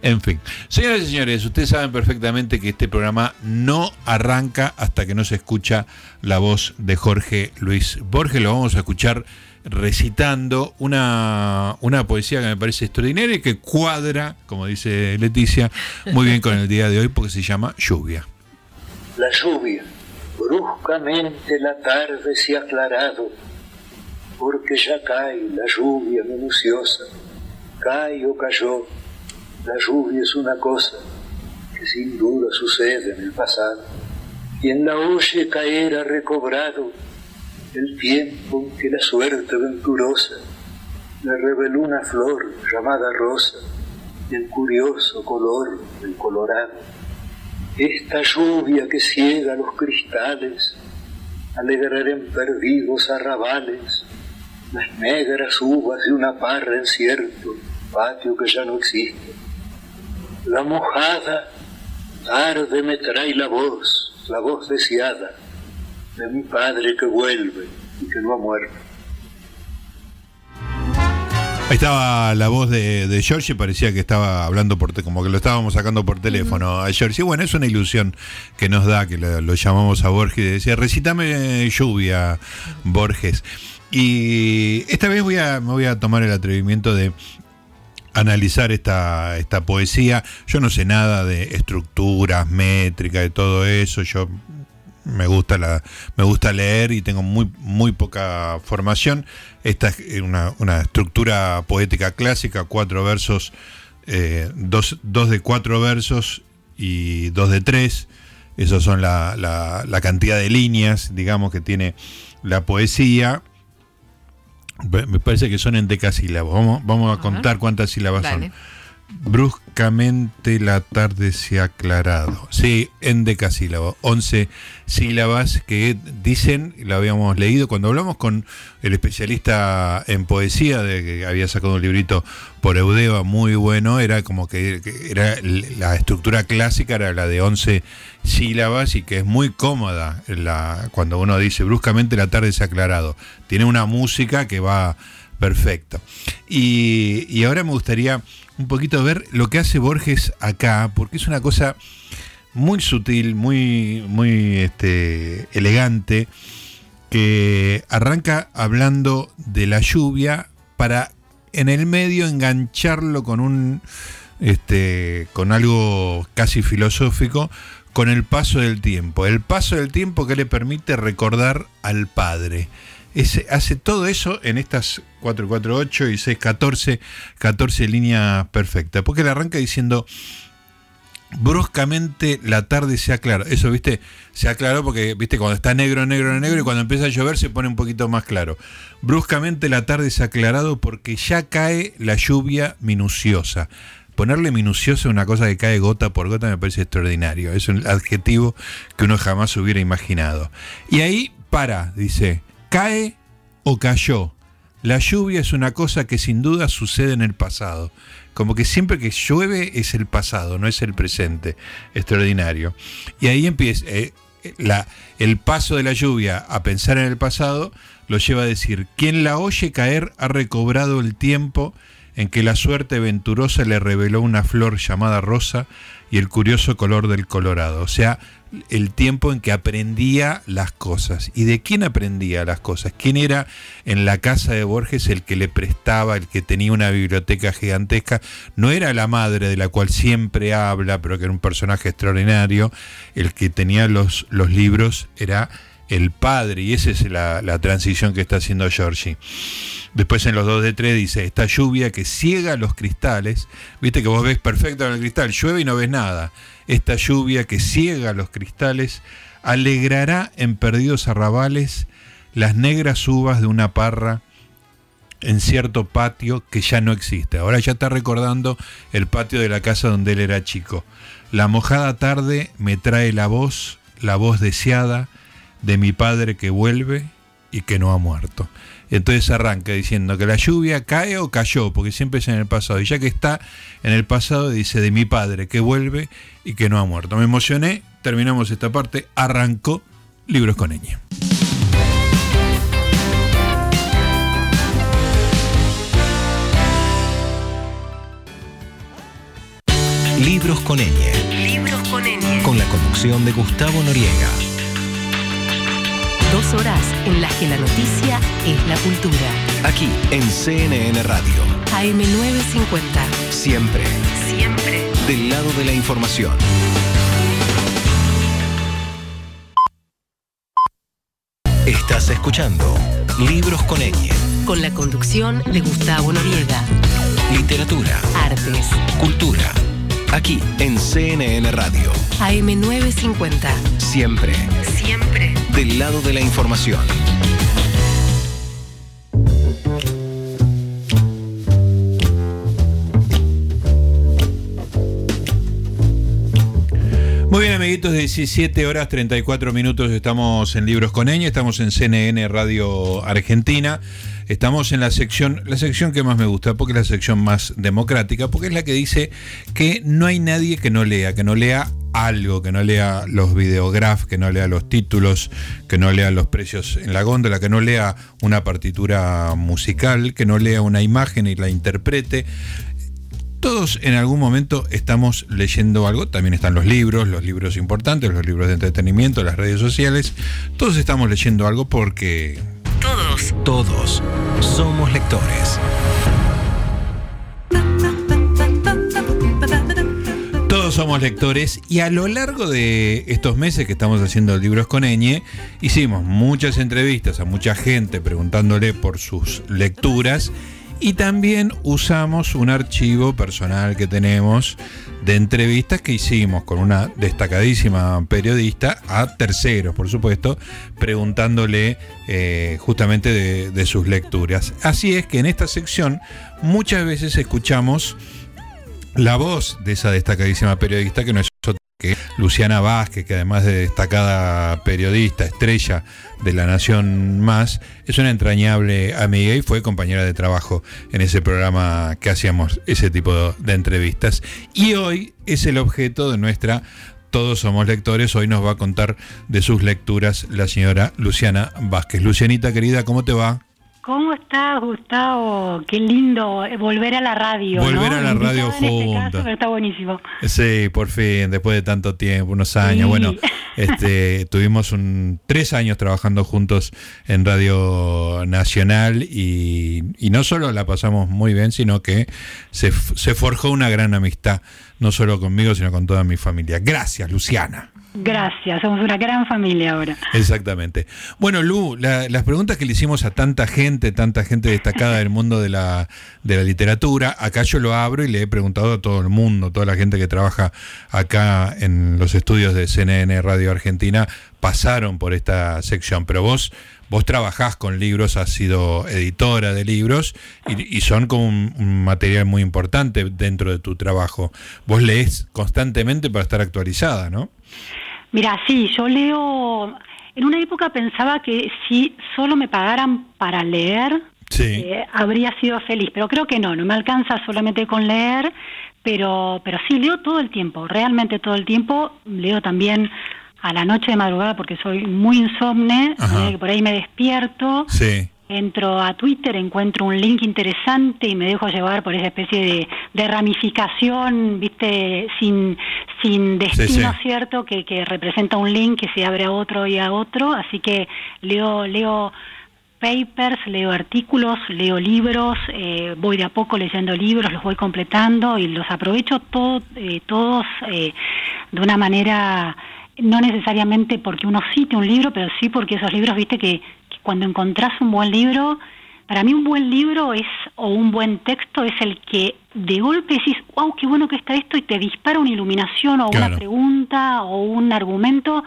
En fin, señoras y señores, ustedes saben perfectamente que este programa no arranca hasta que no se escucha la voz de Jorge Luis Borges. Lo vamos a escuchar recitando una, una poesía que me parece extraordinaria y que cuadra, como dice Leticia, muy bien con el día de hoy porque se llama Lluvia. La lluvia, bruscamente la tarde se ha aclarado, porque ya cae la lluvia minuciosa, cae o cayó, la lluvia es una cosa que sin duda sucede en el pasado. Quien la oye caer ha recobrado el tiempo en que la suerte venturosa le reveló una flor llamada rosa y el curioso color del colorado. Esta lluvia que ciega los cristales alegrará en perdidos arrabales las negras uvas de una parra en cierto patio que ya no existe. La mojada tarde me trae la voz, la voz deseada de mi padre que vuelve y que no ha muerto. Ahí estaba la voz de, de George, parecía que estaba hablando por como que lo estábamos sacando por teléfono a George. bueno, es una ilusión que nos da, que lo, llamamos a Borges y decía, recitame lluvia, Borges. Y esta vez voy a, me voy a tomar el atrevimiento de analizar esta, esta poesía. Yo no sé nada de estructuras, métricas, de todo eso. Yo me gusta la me gusta leer y tengo muy muy poca formación esta es una, estructura poética clásica cuatro versos eh, dos, de cuatro versos y dos de tres esos son la, la, cantidad de líneas digamos que tiene la poesía me parece que son en decasílabos. Vamos, vamos a, contar cuántas sílabas son Bruscamente la tarde se ha aclarado. Sí, en decasílabo. 11 sílabas que dicen, lo habíamos leído cuando hablamos con el especialista en poesía, de que había sacado un librito por Eudeva muy bueno, era como que, era la estructura clásica era la de 11 sílabas y que es muy cómoda la, cuando uno dice bruscamente la tarde se ha aclarado. Tiene una música que va perfecta. Y, y ahora me gustaría un poquito ver lo que hace Borges acá, porque es una cosa muy sutil, muy, muy este, elegante, que arranca hablando de la lluvia para en el medio engancharlo con un este, con algo casi filosófico, con el paso del tiempo. El paso del tiempo que le permite recordar al padre hace todo eso en estas 448 y 614, 14 líneas perfectas. Porque le arranca diciendo, bruscamente la tarde se aclara. Eso, viste, se aclaró porque, viste, cuando está negro, negro, negro y cuando empieza a llover se pone un poquito más claro. Bruscamente la tarde se ha aclarado porque ya cae la lluvia minuciosa. Ponerle minuciosa a una cosa que cae gota por gota me parece extraordinario. Es un adjetivo que uno jamás hubiera imaginado. Y ahí para, dice, cae o cayó. La lluvia es una cosa que sin duda sucede en el pasado. Como que siempre que llueve es el pasado, no es el presente. Extraordinario. Y ahí empieza eh, el paso de la lluvia a pensar en el pasado, lo lleva a decir, quien la oye caer ha recobrado el tiempo en que la suerte venturosa le reveló una flor llamada rosa y el curioso color del colorado. O sea, el tiempo en que aprendía las cosas. ¿Y de quién aprendía las cosas? ¿Quién era en la casa de Borges el que le prestaba, el que tenía una biblioteca gigantesca? No era la madre de la cual siempre habla, pero que era un personaje extraordinario. El que tenía los, los libros era el padre, y esa es la, transición que está haciendo Georgie. Después en los 2 de 3 dice, esta lluvia que ciega los cristales, viste que vos ves perfecto en el cristal, llueve y no ves nada esta lluvia que ciega los cristales alegrará en perdidos arrabales las negras uvas de una parra en cierto patio que ya no existe. Ahora ya está recordando el patio de la casa donde él era chico. La mojada tarde me trae la voz, la voz deseada de mi padre que vuelve y que no ha muerto. Entonces arranca diciendo que la lluvia cae o cayó, porque siempre es en el pasado. Y ya que está en el pasado, dice de mi padre que vuelve y que no ha muerto. Me emocioné, terminamos esta parte, arrancó Libros con Eña. Libros con ñ. Libros con. Con la conducción de Gustavo Noriega. Dos horas en las que la noticia es la cultura. Aquí en CNN Radio. AM950. Siempre Siempre. del lado de la información. Estás escuchando Libros con ñ. Con la conducción de Gustavo Noriega. Literatura, Artes. cultura. Aquí en CNN Radio. AM950. Siempre Siempre. del lado de la información. Muy bien, amiguitos, 17 horas 34 minutos estamos en Libros con Eña, estamos en CNN Radio Argentina. Estamos en la sección, la sección que más me gusta, porque es la sección más democrática, porque es la que dice que no hay nadie que no lea, que no lea algo, que no lea los videografs, que no lea los títulos, que no lea los precios en la góndola, que no lea una partitura musical, que no lea una imagen y la interprete. Todos en algún momento estamos leyendo algo, también están los libros, los libros importantes, los libros de entretenimiento, las redes sociales, todos estamos leyendo algo porque Todos. Somos lectores. Todos somos lectores y a lo largo de estos meses que estamos haciendo libros con Eñe, hicimos muchas entrevistas a mucha gente preguntándole por sus lecturas y también usamos un archivo personal que tenemos de entrevistas que hicimos con una destacadísima periodista a terceros, por supuesto, preguntándole eh, justamente de, de sus lecturas. Así es que en esta sección muchas veces escuchamos la voz de esa destacadísima periodista que no es otra que Luciana Vázquez, que además de destacada periodista, estrella de La Nación Más, es una entrañable amiga y fue compañera de trabajo en ese programa que hacíamos ese tipo de entrevistas. Y hoy es el objeto de nuestra Todos somos lectores. Hoy nos va a contar de sus lecturas la señora Luciana Vázquez. Lucianita querida, ¿cómo te va? ¿Cómo estás, Gustavo? Qué lindo volver a la radio. Volver ¿no? a la radio este juntos. caso, pero está buenísimo. Sí, por fin, después de tanto tiempo, unos años. Sí. Bueno, este, tuvimos un, tres años trabajando juntos en Radio Nacional y, y no solo la pasamos muy bien, sino que se, se forjó una gran amistad, no solo conmigo, sino con toda mi familia. Gracias, Luciana. Gracias, somos una gran familia ahora. Exactamente. Bueno, Lu, la- las preguntas que le hicimos a tanta gente, tanta gente destacada del mundo de la, de la literatura, acá yo lo abro y le he preguntado a todo el mundo, toda la gente que trabaja acá en los estudios de CNN Radio Argentina, pasaron por esta sección, pero vos... Vos trabajás con libros, has sido editora de libros y, y son como un, un material muy importante dentro de tu trabajo. Vos lees constantemente para estar actualizada, ¿no? Mira, sí, yo leo. En una época pensaba que si solo me pagaran para leer, Sí. eh, habría sido feliz, pero creo que no, no me alcanza solamente con leer, pero, pero sí, leo todo el tiempo, realmente todo el tiempo. Leo también a la noche de madrugada porque soy muy insomne, eh, por ahí me despierto. Sí. Entro a Twitter, encuentro un link interesante y me dejo llevar por esa especie de, de ramificación, viste, sin, sin destino, sí. ¿cierto? Que, que representa un link que se abre a otro y a otro. Así que leo, leo papers, leo artículos, leo libros, eh, voy de a poco leyendo libros, los voy completando y los aprovecho todo, eh, todos eh, de una manera, no necesariamente porque uno cite un libro, pero sí porque esos libros, viste, que cuando encontrás un buen libro, para mí un buen libro es, o un buen texto es el que de golpe decís, wow, qué bueno que está esto, y te dispara una iluminación o Claro. una pregunta o un argumento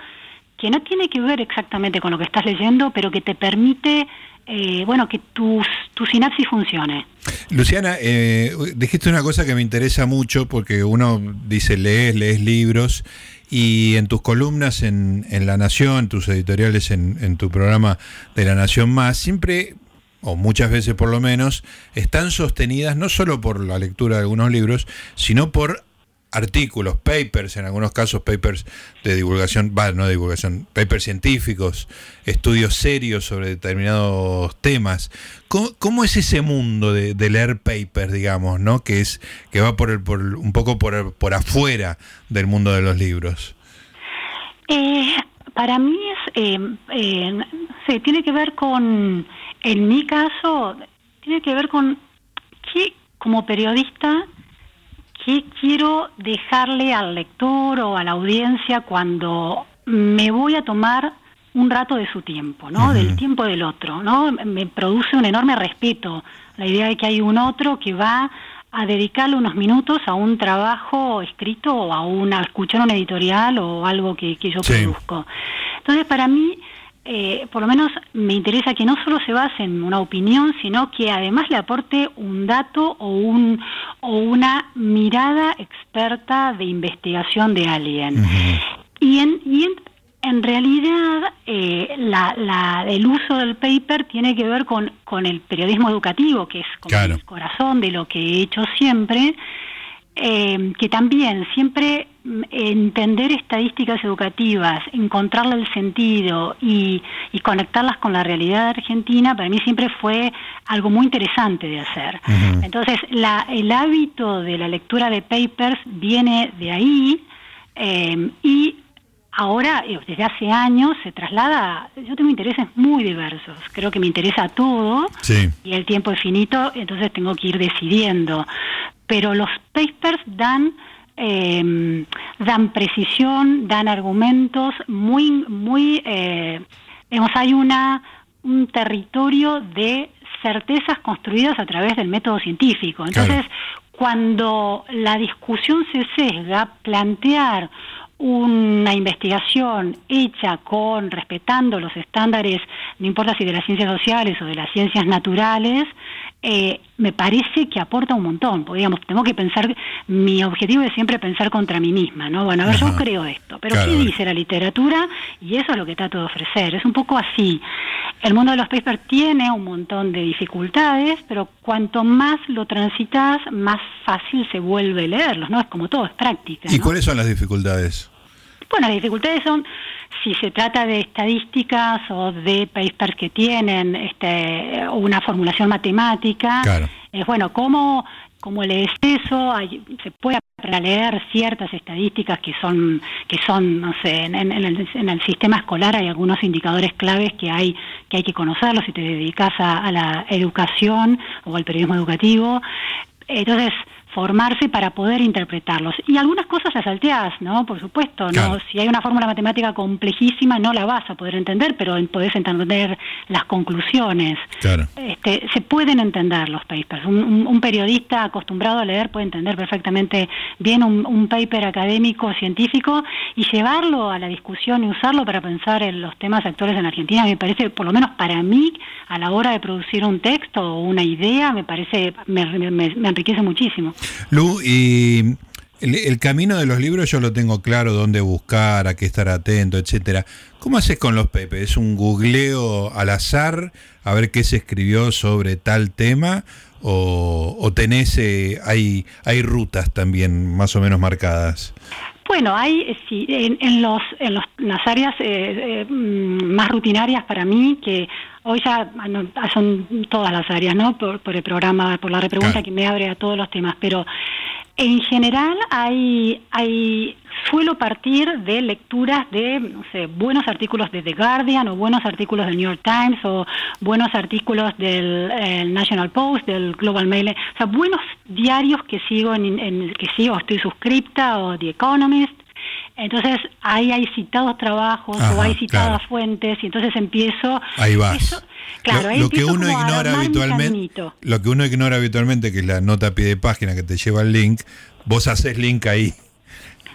que no tiene que ver exactamente con lo que estás leyendo, pero que te permite, eh, bueno, que tus, tu sinapsis funcione. Luciana, eh, dijiste una cosa que me interesa mucho porque uno dice lees, lees libros y en tus columnas en, en La Nación, tus editoriales en, en tu programa de La Nación Más, siempre, o muchas veces por lo menos, están sostenidas no solo por la lectura de algunos libros, sino por artículos, papers, en algunos casos papers de divulgación, va, no de divulgación, papers científicos, estudios serios sobre determinados temas. ¿Cómo, cómo es ese mundo de, de, leer papers, digamos, ¿no? que es que va por, el, por un poco por, por afuera del mundo de los libros? Eh, para mí es, eh, eh, tiene que ver con, en mi caso, tiene que ver con que como periodista ¿qué quiero dejarle al lector o a la audiencia cuando me voy a tomar un rato de su tiempo, ¿no? Del tiempo del otro, ¿no? Me produce un enorme respeto la idea de que hay un otro que va a dedicarle unos minutos a un trabajo escrito o a, una, a escuchar un editorial o algo que, que yo Sí. produzco. Entonces, para mí, eh, por lo menos me interesa que no solo se base en una opinión, sino que además le aporte un dato o, un, o una mirada experta de investigación de alguien. Y en, y en, en realidad eh, la, la- el uso del paper tiene que ver con, con el periodismo educativo, que es como Claro. el corazón de lo que he hecho siempre, eh, que también siempre entender estadísticas educativas, encontrarle el sentido y, y conectarlas con la realidad argentina, para mí siempre fue algo muy interesante de hacer. Entonces, la, el hábito de la lectura de papers viene de ahí eh, y ahora, eh, desde hace años, se traslada, yo tengo intereses muy diversos, creo que me interesa todo Sí. y el tiempo es finito, entonces tengo que ir decidiendo. Pero los papers dan eh, dan precisión, dan argumentos muy muy eh, digamos, hay una un territorio de certezas construidas a través del método científico. Entonces, cuando la discusión se sesga, plantear una investigación hecha con respetando los estándares, no importa si de las ciencias sociales o de las ciencias naturales, eh, me parece que aporta un montón. Porque, digamos, tengo que pensar, mi objetivo es siempre pensar contra mí misma, ¿no? Bueno, a ver, yo creo esto, pero Claro, ¿qué dice la literatura? Y eso es lo que trato de ofrecer. Es un poco así. El mundo de los papers tiene un montón de dificultades, pero cuanto más lo transitas, más fácil se vuelve leerlos, ¿no? Es como todo, es práctica. ¿Y ¿no? cuáles son las dificultades? Bueno, las dificultades son si se trata de estadísticas o de papers que tienen este, una formulación matemática. Claro. Es bueno, ¿cómo, cómo lees eso? Hay- se puede aprender a leer ciertas estadísticas que son, que son no sé, en, en- en el, en el sistema escolar hay algunos indicadores claves que hay que, hay que conocerlos si te dedicas a, a la educación o al periodismo educativo. Entonces, formarse para poder interpretarlos. Y algunas cosas las salteás, ¿no? Por supuesto, ¿no? Claro. Si hay una fórmula matemática complejísima, no la vas a poder entender, pero podés entender las conclusiones. Claro. Este, se pueden entender los papers. Un, un- un periodista acostumbrado a leer puede entender perfectamente bien un, un paper académico, científico, y llevarlo a la discusión y usarlo para pensar en los temas actuales en Argentina, me parece, por lo menos para mí, a la hora de producir un texto o una idea, me parece, me, me- me enriquece muchísimo. Lu, y el, camino de los libros yo lo tengo claro, dónde buscar, a qué estar atento, etcétera. ¿Cómo haces con los Pepe? ¿Es un googleo al azar a ver qué se escribió sobre tal tema? ¿O, o tenés, eh, hay, hay rutas también más o menos marcadas? Bueno, hay eh, sí, en, en los, en los- las áreas eh, eh, mm, más rutinarias para mí, que hoy ya no, ah, son todas las áreas, ¿no? Por, por el programa, por la repregunta Claro. que me abre a todos los temas, pero en general hay, hay suelo partir de lecturas de, no sé, buenos artículos de The Guardian o buenos artículos del New York Times o buenos artículos del eh, National Post, del Global Mail, o sea, buenos diarios que sigo en, en- que sigo, estoy suscripta o The Economist. Entonces ahí hay citados trabajos Ajá, o hay citadas claro. fuentes y entonces empiezo Ahí vas. eso- claro, lo, ahí lo que uno ignora habitualmente, lo que uno ignora habitualmente, que es la nota a pie de página que te lleva el link, vos haces link ahí.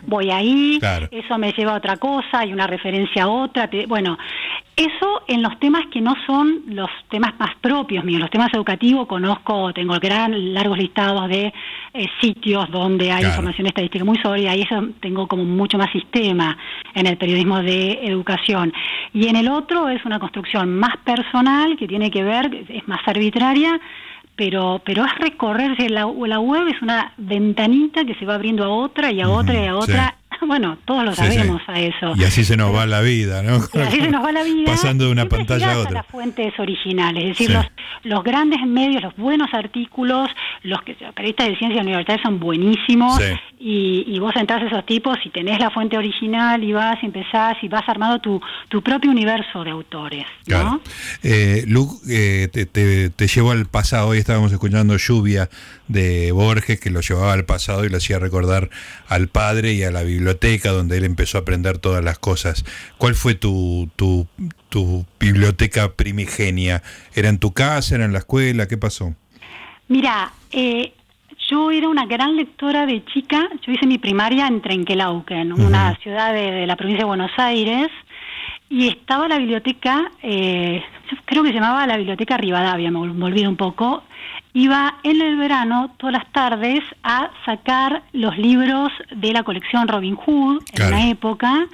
Voy ahí, Claro. eso me lleva a otra cosa, hay una referencia a otra. bueno, eso en los temas que no son los temas más propios míos. Los temas educativos conozco, tengo gran, largos listados de eh, sitios donde hay Claro. información estadística muy sólida y eso tengo como mucho más sistema en el periodismo de educación. Y en el otro es una construcción más personal que tiene que ver, es más arbitraria, pero pero es recorrerse la, la web es una ventanita que se va abriendo a otra y a otra y a otra bueno todos lo Sí, sí. sabemos a eso Y así se nos va la vida, ¿no? y así se nos va la vida Pasando de una pantalla a otra. las fuentes originales es decir Sí. los los grandes medios los buenos artículos los que los periodistas de ciencia universitaria son buenísimos Sí. y, y vos entras a esos tipos y tenés la fuente original y vas y empezás y vas armando tu, tu propio universo de autores ¿no? Claro. Eh, Lu, eh, te, te, te llevó al pasado. Hoy estábamos escuchando Lluvia de Borges, que lo llevaba al pasado y lo hacía recordar al padre y a la biblioteca, donde él empezó a aprender todas las cosas. ¿Cuál fue tu, tu, tu biblioteca primigenia? ¿Era en tu casa? ¿Era en la escuela? ¿Qué pasó? Mira, eh, yo era una gran lectora de chica. Yo hice mi primaria en Trenquelauquen, una ciudad de, de la provincia de Buenos Aires, y estaba la biblioteca, eh, yo creo que se llamaba la biblioteca Rivadavia, me, ol- me olvido un poco. Iba en el verano, todas las tardes, a sacar los libros de la colección Robin Hood, Claro. en una época,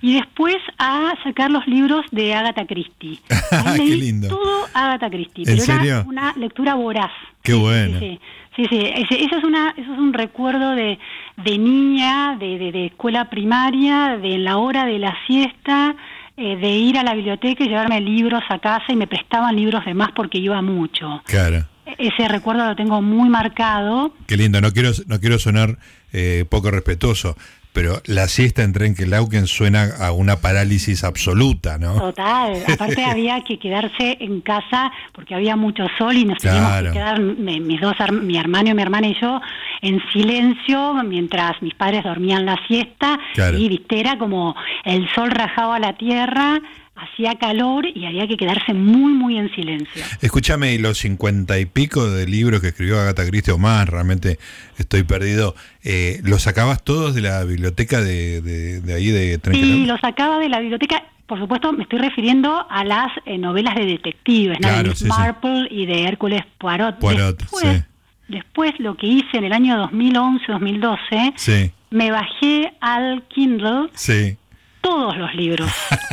y después a sacar los libros de Agatha Christie. Ahí Qué lindo. todo Agatha Christie, ¿En pero era una lectura voraz. Qué Sí, bueno. Sí, sí, sí, ese, ese es una, eso es un recuerdo de, de niña, de, de, de escuela primaria, de la hora de la siesta, eh, de ir a la biblioteca y llevarme libros a casa y me prestaban libros de más porque iba mucho. Claro. Ese recuerdo lo tengo muy marcado. Qué lindo. No quiero, no quiero sonar eh, poco respetuoso, pero la siesta en Trenquelauquen suena a una parálisis absoluta, ¿no? Total. Aparte había que quedarse en casa porque había mucho sol y nos teníamos Claro. que quedar me- mis dos, mi hermano y mi hermana y yo en silencio mientras mis padres dormían la siesta Claro. y viste era como el sol rajaba la tierra, hacía calor y había que quedarse muy muy en silencio. Escúchame, y los cincuenta y pico de libros que escribió Agatha Christie o más, realmente estoy perdido, eh, ¿los sacabas todos de la biblioteca de, de, de ahí de Sí, Trenquelauquen? lo sacaba de la biblioteca. Por supuesto, me estoy refiriendo a las eh, novelas de detectives, ¿no? Claro, de sí, sí. Marple y de Hércules Poirot. Poirot, después, sí. después, lo que hice en el año 2011-2012, Sí, me bajé al Kindle sí, todos los libros,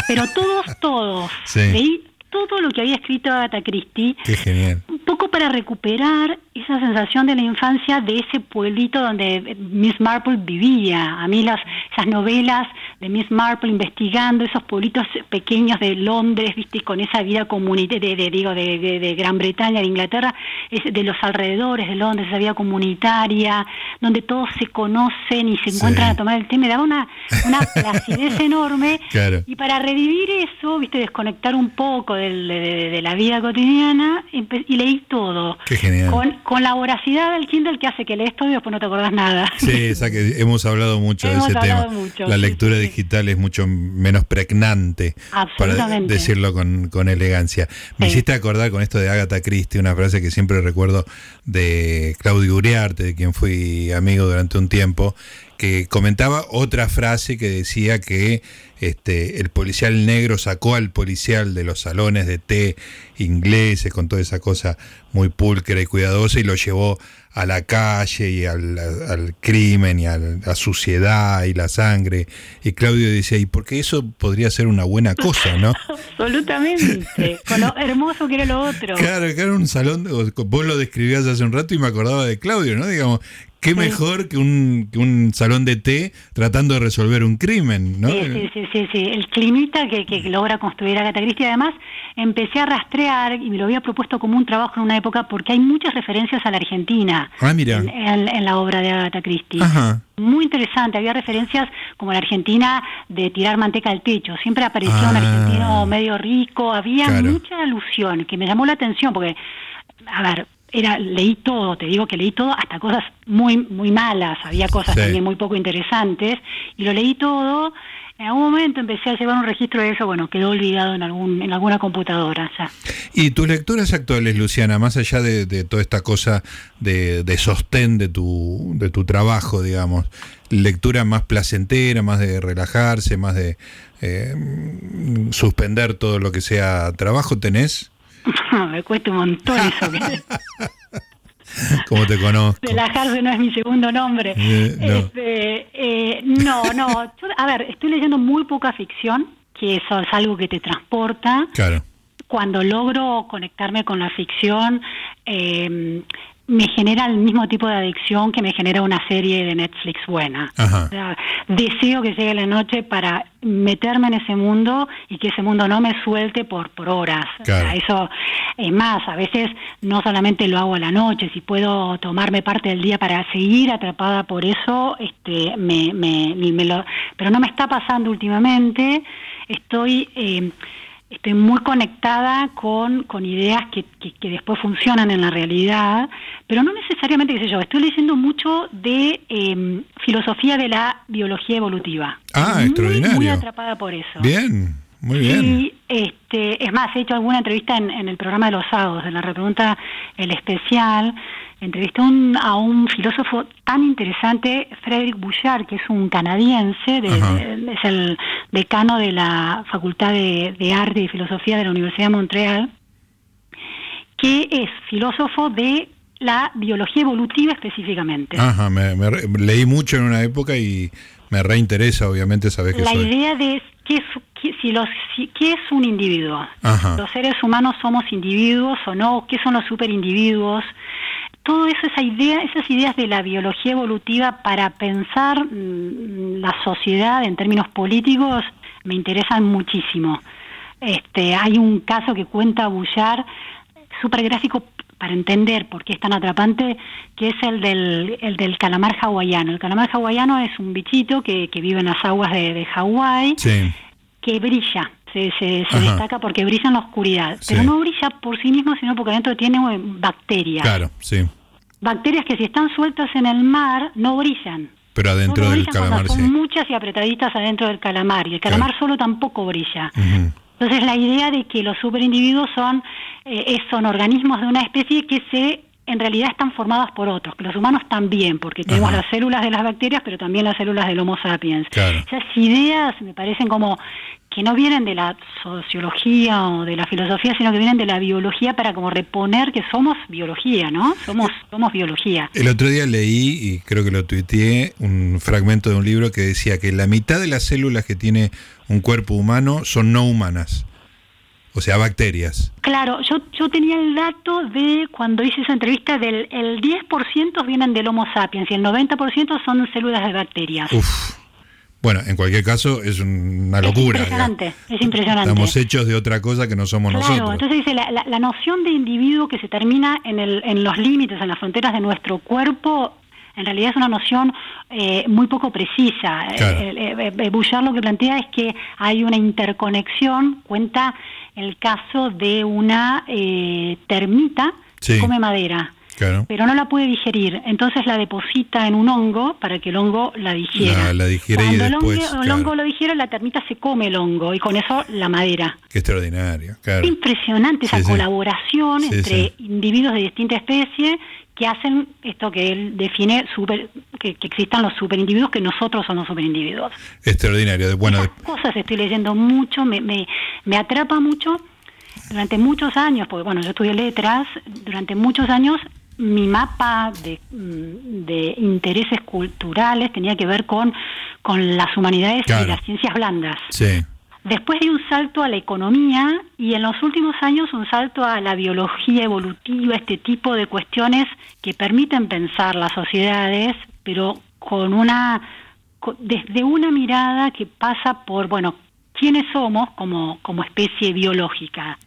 pero todos, todos. Sí. Leí todo lo que había escrito Agatha Christie, qué genial. un poco para recuperar esa sensación de la infancia de ese pueblito donde Miss Marple vivía. A mí las, esas novelas de Miss Marple investigando esos pueblitos pequeños de Londres, viste, con esa vida comunitaria, de, de- digo, de, de- de Gran Bretaña, de Inglaterra, es de los alrededores de Londres, esa vida comunitaria, donde todos se conocen y se Sí. encuentran a tomar el té, me daba una, una placidez enorme. Claro. Y para revivir eso, viste, desconectar un poco del- de, la vida cotidiana, y leí todo. Qué genial. Con, con la voracidad del Kindle que hace que lees todo y después no te acordás nada. Sí, que hemos hablado mucho de ese tema. mucho, la lectura sí, sí. digital es mucho menos pregnante, para Absolutamente. decirlo con, con elegancia. Me Sí. hiciste acordar con esto de Agatha Christie, una frase que siempre recuerdo de Claudio Uriarte, de quien fui amigo durante un tiempo, que comentaba otra frase que decía que este, el policial negro sacó al policial de los salones de té ingleses con toda esa cosa muy pulcra y cuidadosa y lo llevó a la calle y al, al crimen y a la suciedad y la sangre. Y Claudio decía, ¿y porque eso podría ser una buena cosa, no? Absolutamente. Con lo hermoso que era lo otro. Claro, que era un salón, vos lo describías hace un rato y me acordaba de Claudio, ¿no? Digamos, qué mejor que un, que un salón de té tratando de resolver un crimen, ¿no? Sí, sí, sí, sí. El climita que, que logra construir Agatha Christie. Además, empecé a rastrear y me lo había propuesto como un trabajo en una época porque hay muchas referencias a la Argentina Ah, mira. en, en- en la obra de Agatha Christie. Ajá. Muy interesante, había referencias como la Argentina de tirar manteca al techo, siempre aparecía un Ah. argentino medio rico, había Claro. mucha alusión que me llamó la atención porque, a ver, era leí todo, te digo que leí todo, hasta cosas muy muy malas, había cosas Sí. también muy poco interesantes, y lo leí todo, en algún momento empecé a llevar un registro de eso, bueno, quedó olvidado en algún en alguna computadora ya. Y tus lecturas actuales, Luciana, más allá de, de toda esta cosa de, de sostén de tu, de tu trabajo, digamos, lectura más placentera, más de relajarse, más de eh, suspender todo lo que sea trabajo, ¿tenés? me cuesta un montón eso. que- Como te conozco. Relajarse no es mi segundo nombre. Eh, no. Este, eh, no, no. Yo, a ver, estoy leyendo muy poca ficción, que eso es algo que te transporta. Claro. cuando logro conectarme con la ficción, eh, me genera el mismo tipo de adicción que me genera una serie de Netflix buena. O sea, deseo que llegue la noche para meterme en ese mundo y que ese mundo no me suelte por, por horas. O sea, eso es más, a veces no solamente lo hago a la noche, si puedo tomarme parte del día para seguir atrapada por eso, este, me, me, me lo, pero no me está pasando últimamente. Estoy eh, estoy muy conectada con, con ideas que, que, que después funcionan en la realidad, pero no necesariamente, qué sé yo, estoy leyendo mucho de eh, filosofía de la biología evolutiva. Ah, Muy, extraordinario. Muy atrapada por eso. Bien, muy bien. Y este, es más, he hecho alguna entrevista en, en el programa de los sábados, en la repregunta El Especial. Entrevisté un- a un filósofo tan interesante, Frederick Bouchard, que es un canadiense, de- es el decano de la Facultad de, de Arte y Filosofía de la Universidad de Montreal, que es filósofo de la biología evolutiva específicamente. Ajá, me, leí mucho en una época y me reinteresa, obviamente, sabes que la soy. idea de qué es, qué- si los, si- qué es un individuo. Ajá. Los seres humanos somos individuos o no, qué son los superindividuos. Todo eso, esa idea, esas ideas de la biología evolutiva para pensar mm, la sociedad en términos políticos me interesan muchísimo. Este, hay un caso que cuenta Bouchard, súper gráfico para entender por qué es tan atrapante, que es el del, el del calamar hawaiano. El calamar hawaiano es un bichito que, que vive en las aguas de, de Hawái, Sí, que brilla, se, se, se destaca porque brilla en la oscuridad, Sí. pero no brilla por sí mismo, sino porque adentro tiene eh, bacterias. claro, sí. Bacterias que si están sueltas en el mar no brillan. Pero adentro Solo del calamar, son sí. muchas y apretaditas adentro del calamar, y el calamar Claro. solo tampoco brilla. Entonces la idea de que los superindividuos son, eh, es- son organismos de una especie que se en realidad están formados por otros, los humanos también, porque tenemos Ajá. las células de las bacterias, pero también las células del Homo sapiens. Claro. Esas ideas me parecen como que no vienen de la sociología o de la filosofía, sino que vienen de la biología para como reponer que somos biología, ¿no? Somos, somos biología. El otro día leí, y creo que lo tuiteé, un fragmento de un libro que decía que la mitad de las células que tiene un cuerpo humano son no humanas. O sea, bacterias. Claro, yo, yo tenía el dato de cuando hice esa entrevista del el 10% vienen del Homo sapiens y el 90% son células de bacterias. Uf. Bueno, en cualquier caso, es una locura. Es impresionante, digamos. es impresionante. Estamos hechos de otra cosa que no somos Claro, nosotros. entonces dice, la, la- la noción de individuo que se termina en, el, en los límites, en las fronteras de nuestro cuerpo, en realidad es una noción eh, muy poco precisa. Claro. Eh, eh, eh, Bouchard lo que plantea es que hay una interconexión, cuenta el caso de una eh, termita Sí. que come madera. Claro. Pero no la puede digerir, entonces la deposita en un hongo para que el hongo la digiera. La- la digiere y Cuando el hongo- después, el hongo lo digiere, la termita se come el hongo y con eso la madera. Qué extraordinario. Claro. Es impresionante esa Sí, colaboración Sí, entre individuos de distinta especie que hacen esto que él define super, que, que existan los superindividuos, que nosotros somos superindividuos. Extraordinario. Bueno, Esas cosas estoy leyendo mucho, me, me, me atrapa mucho. Durante muchos años, porque bueno, yo estudié letras, durante muchos años mi mapa de, mm, de intereses culturales tenía que ver con, con las humanidades Claro. y las ciencias blandas. sí. Después di un salto a la economía y en los últimos años un salto a la biología evolutiva, este tipo de cuestiones que permiten pensar las sociedades, pero con una desde una mirada que pasa por, bueno, quiénes somos como como especie biológica.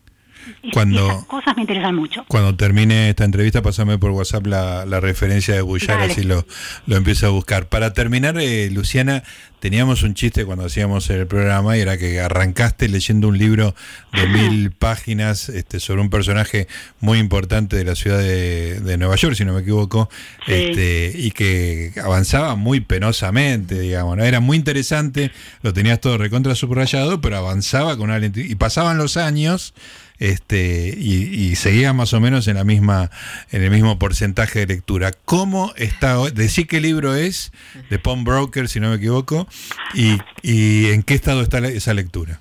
Cuando- esas cosas me interesan mucho. Cuando termine esta entrevista, pasame por WhatsApp la, la referencia de Dale. así lo, lo empiezo a buscar. Para terminar, eh, Luciana, teníamos un chiste cuando hacíamos el programa y era que arrancaste leyendo un libro de mil páginas este, sobre un personaje muy importante de la ciudad de, de Nueva York, si no me equivoco, Sí. este, y que avanzaba muy penosamente, digamos, ¿no? Era muy interesante, lo tenías todo recontra subrayado, pero avanzaba con una lentitud. Y pasaban los años este y, y seguía más o menos en la misma en el mismo porcentaje de lectura. ¿Cómo está hoy? Decí qué libro es de Pawn Broker, si no me equivoco, y, y en qué estado está la- esa lectura.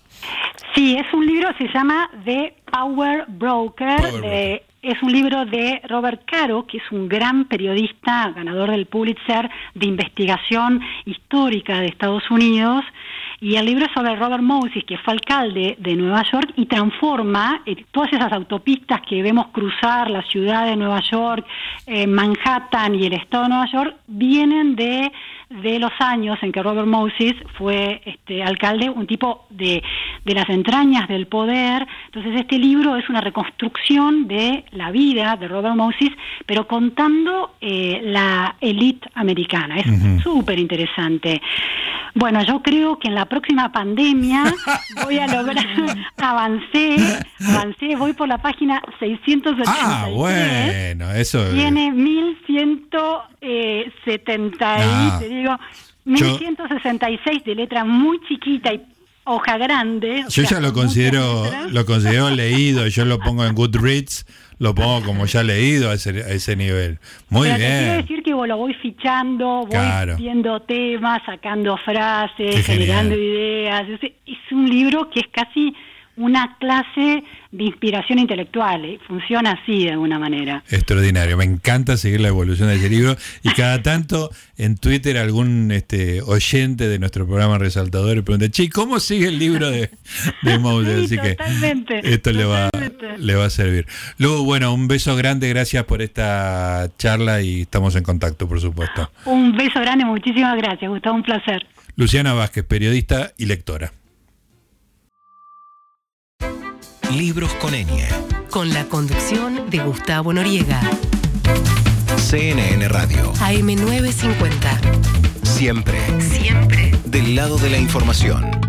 Sí, es un libro, se llama The Power Broker. Power de- es un libro de Robert Caro, que es un gran periodista, ganador del Pulitzer de investigación histórica de Estados Unidos. Y el libro es sobre Robert Moses, que fue alcalde de Nueva York y transforma eh, todas esas autopistas que vemos cruzar la ciudad de Nueva York, eh, Manhattan y el estado de Nueva York, vienen de de los años en que Robert Moses fue este, alcalde, un tipo de, de las entrañas del poder. Entonces este libro es una reconstrucción de la vida de Robert Moses, pero contando eh, la élite americana. Es súper interesante. Bueno, yo creo que en la próxima pandemia voy a lograr, avancé, avancé, voy por la página 683. Ah, bueno, eso es- Tiene 1170 Ah. y digo, 1166 de letra muy chiquita y hoja grande. Yo sea, ya lo considero, lo considero leído, yo lo pongo en Goodreads, lo pongo como ya leído a ese, a ese nivel. Muy Pero te quiero bien. decir que lo voy fichando, voy Claro. viendo temas, sacando frases, generando ideas. Es, es un libro que es casi una clase de inspiración intelectual. ¿eh? Funciona así de alguna manera. Extraordinario, me encanta seguir la evolución de ese libro y cada tanto en Twitter algún este, oyente de nuestro programa Resaltador pregunta, che, ¿cómo sigue el libro de, de? Sí, Así que totalmente, esto le va, le va a servir. Luego, bueno, un beso grande, gracias por esta charla y estamos en contacto, por supuesto. Un beso grande, muchísimas gracias, Gustavo, un placer. Luciana Vázquez, periodista y lectora. Libros con ñ. Con la conducción de Gustavo Noriega. CNN Radio. AM950. Siempre Siempre. del lado de la información.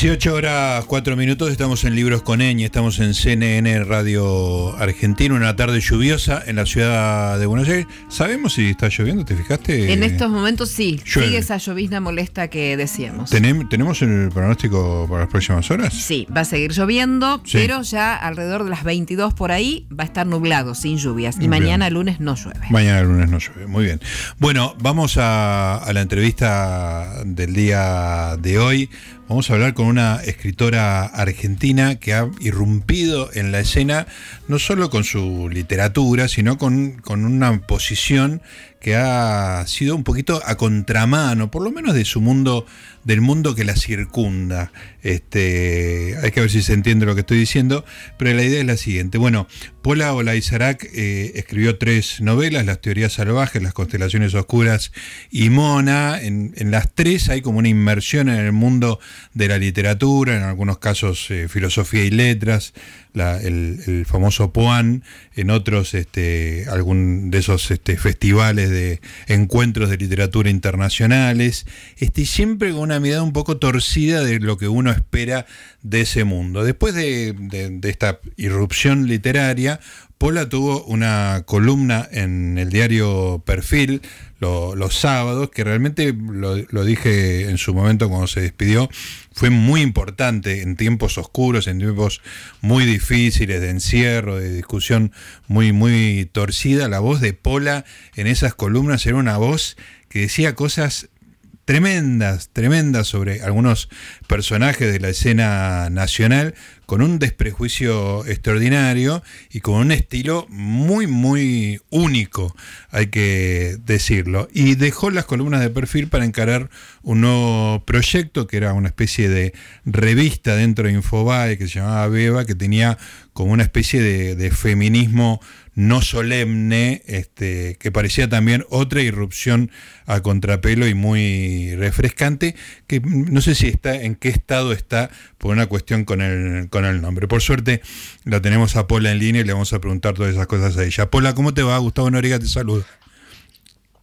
Dieciocho horas 4 minutos, estamos en Libros con Ñ, estamos en CNN Radio Argentina, una tarde lluviosa en la ciudad de Buenos Aires. ¿Sabemos si está lloviendo? ¿Te fijaste? En estos momentos sí, llueve. sigue esa llovizna molesta que decíamos. ¿Tenem- ¿Tenemos el pronóstico para las próximas horas? Sí, va a seguir lloviendo, Sí. pero ya alrededor de las 22 por ahí va a estar nublado, sin lluvias. Y mañana lunes no llueve. Mañana lunes no llueve, muy bien. Bueno, vamos a, a la entrevista del día de hoy. Vamos a hablar con una escritora argentina que ha irrumpido en la escena, no solo con su literatura, sino con, con una posición que ha sido un poquito a contramano, por lo menos de su mundo, del mundo que la circunda. Este, hay que ver si se entiende lo que estoy diciendo, pero la idea es la siguiente. Bueno, Paula Olaizarac eh, escribió tres novelas, Las teorías salvajes, Las constelaciones oscuras y Mona. En, en las tres hay como una inmersión en el mundo de la literatura, en algunos casos eh, filosofía y letras, la- el, famoso Poan, en otros este, algún de esos este, festivales de encuentros de literatura internacionales, este, siempre con una mirada un poco torcida de lo que uno espera de ese mundo. Después de, de- de esta irrupción literaria, Pola tuvo una columna en el diario Perfil lo- los sábados, que realmente lo, lo dije en su momento cuando se despidió, fue muy importante en tiempos oscuros, en tiempos muy difíciles de encierro, de discusión muy, muy torcida. La voz de Pola en esas columnas era una voz que decía cosas tremendas, tremendas sobre algunos personajes de la escena nacional, con un desprejuicio extraordinario y con un estilo muy, muy único, hay que decirlo. Y dejó las columnas de perfil para encarar un nuevo proyecto que era una especie de revista dentro de Infobae que se llamaba Beba, que tenía como una especie de, de feminismo no solemne, este, que parecía también otra irrupción a contrapelo y muy refrescante, que no sé si está, en qué estado está por una cuestión con el, con el nombre. Por suerte la tenemos a Pola en línea y le vamos a preguntar todas esas cosas a ella. Pola, ¿cómo te va? Gustavo Noriega te saluda.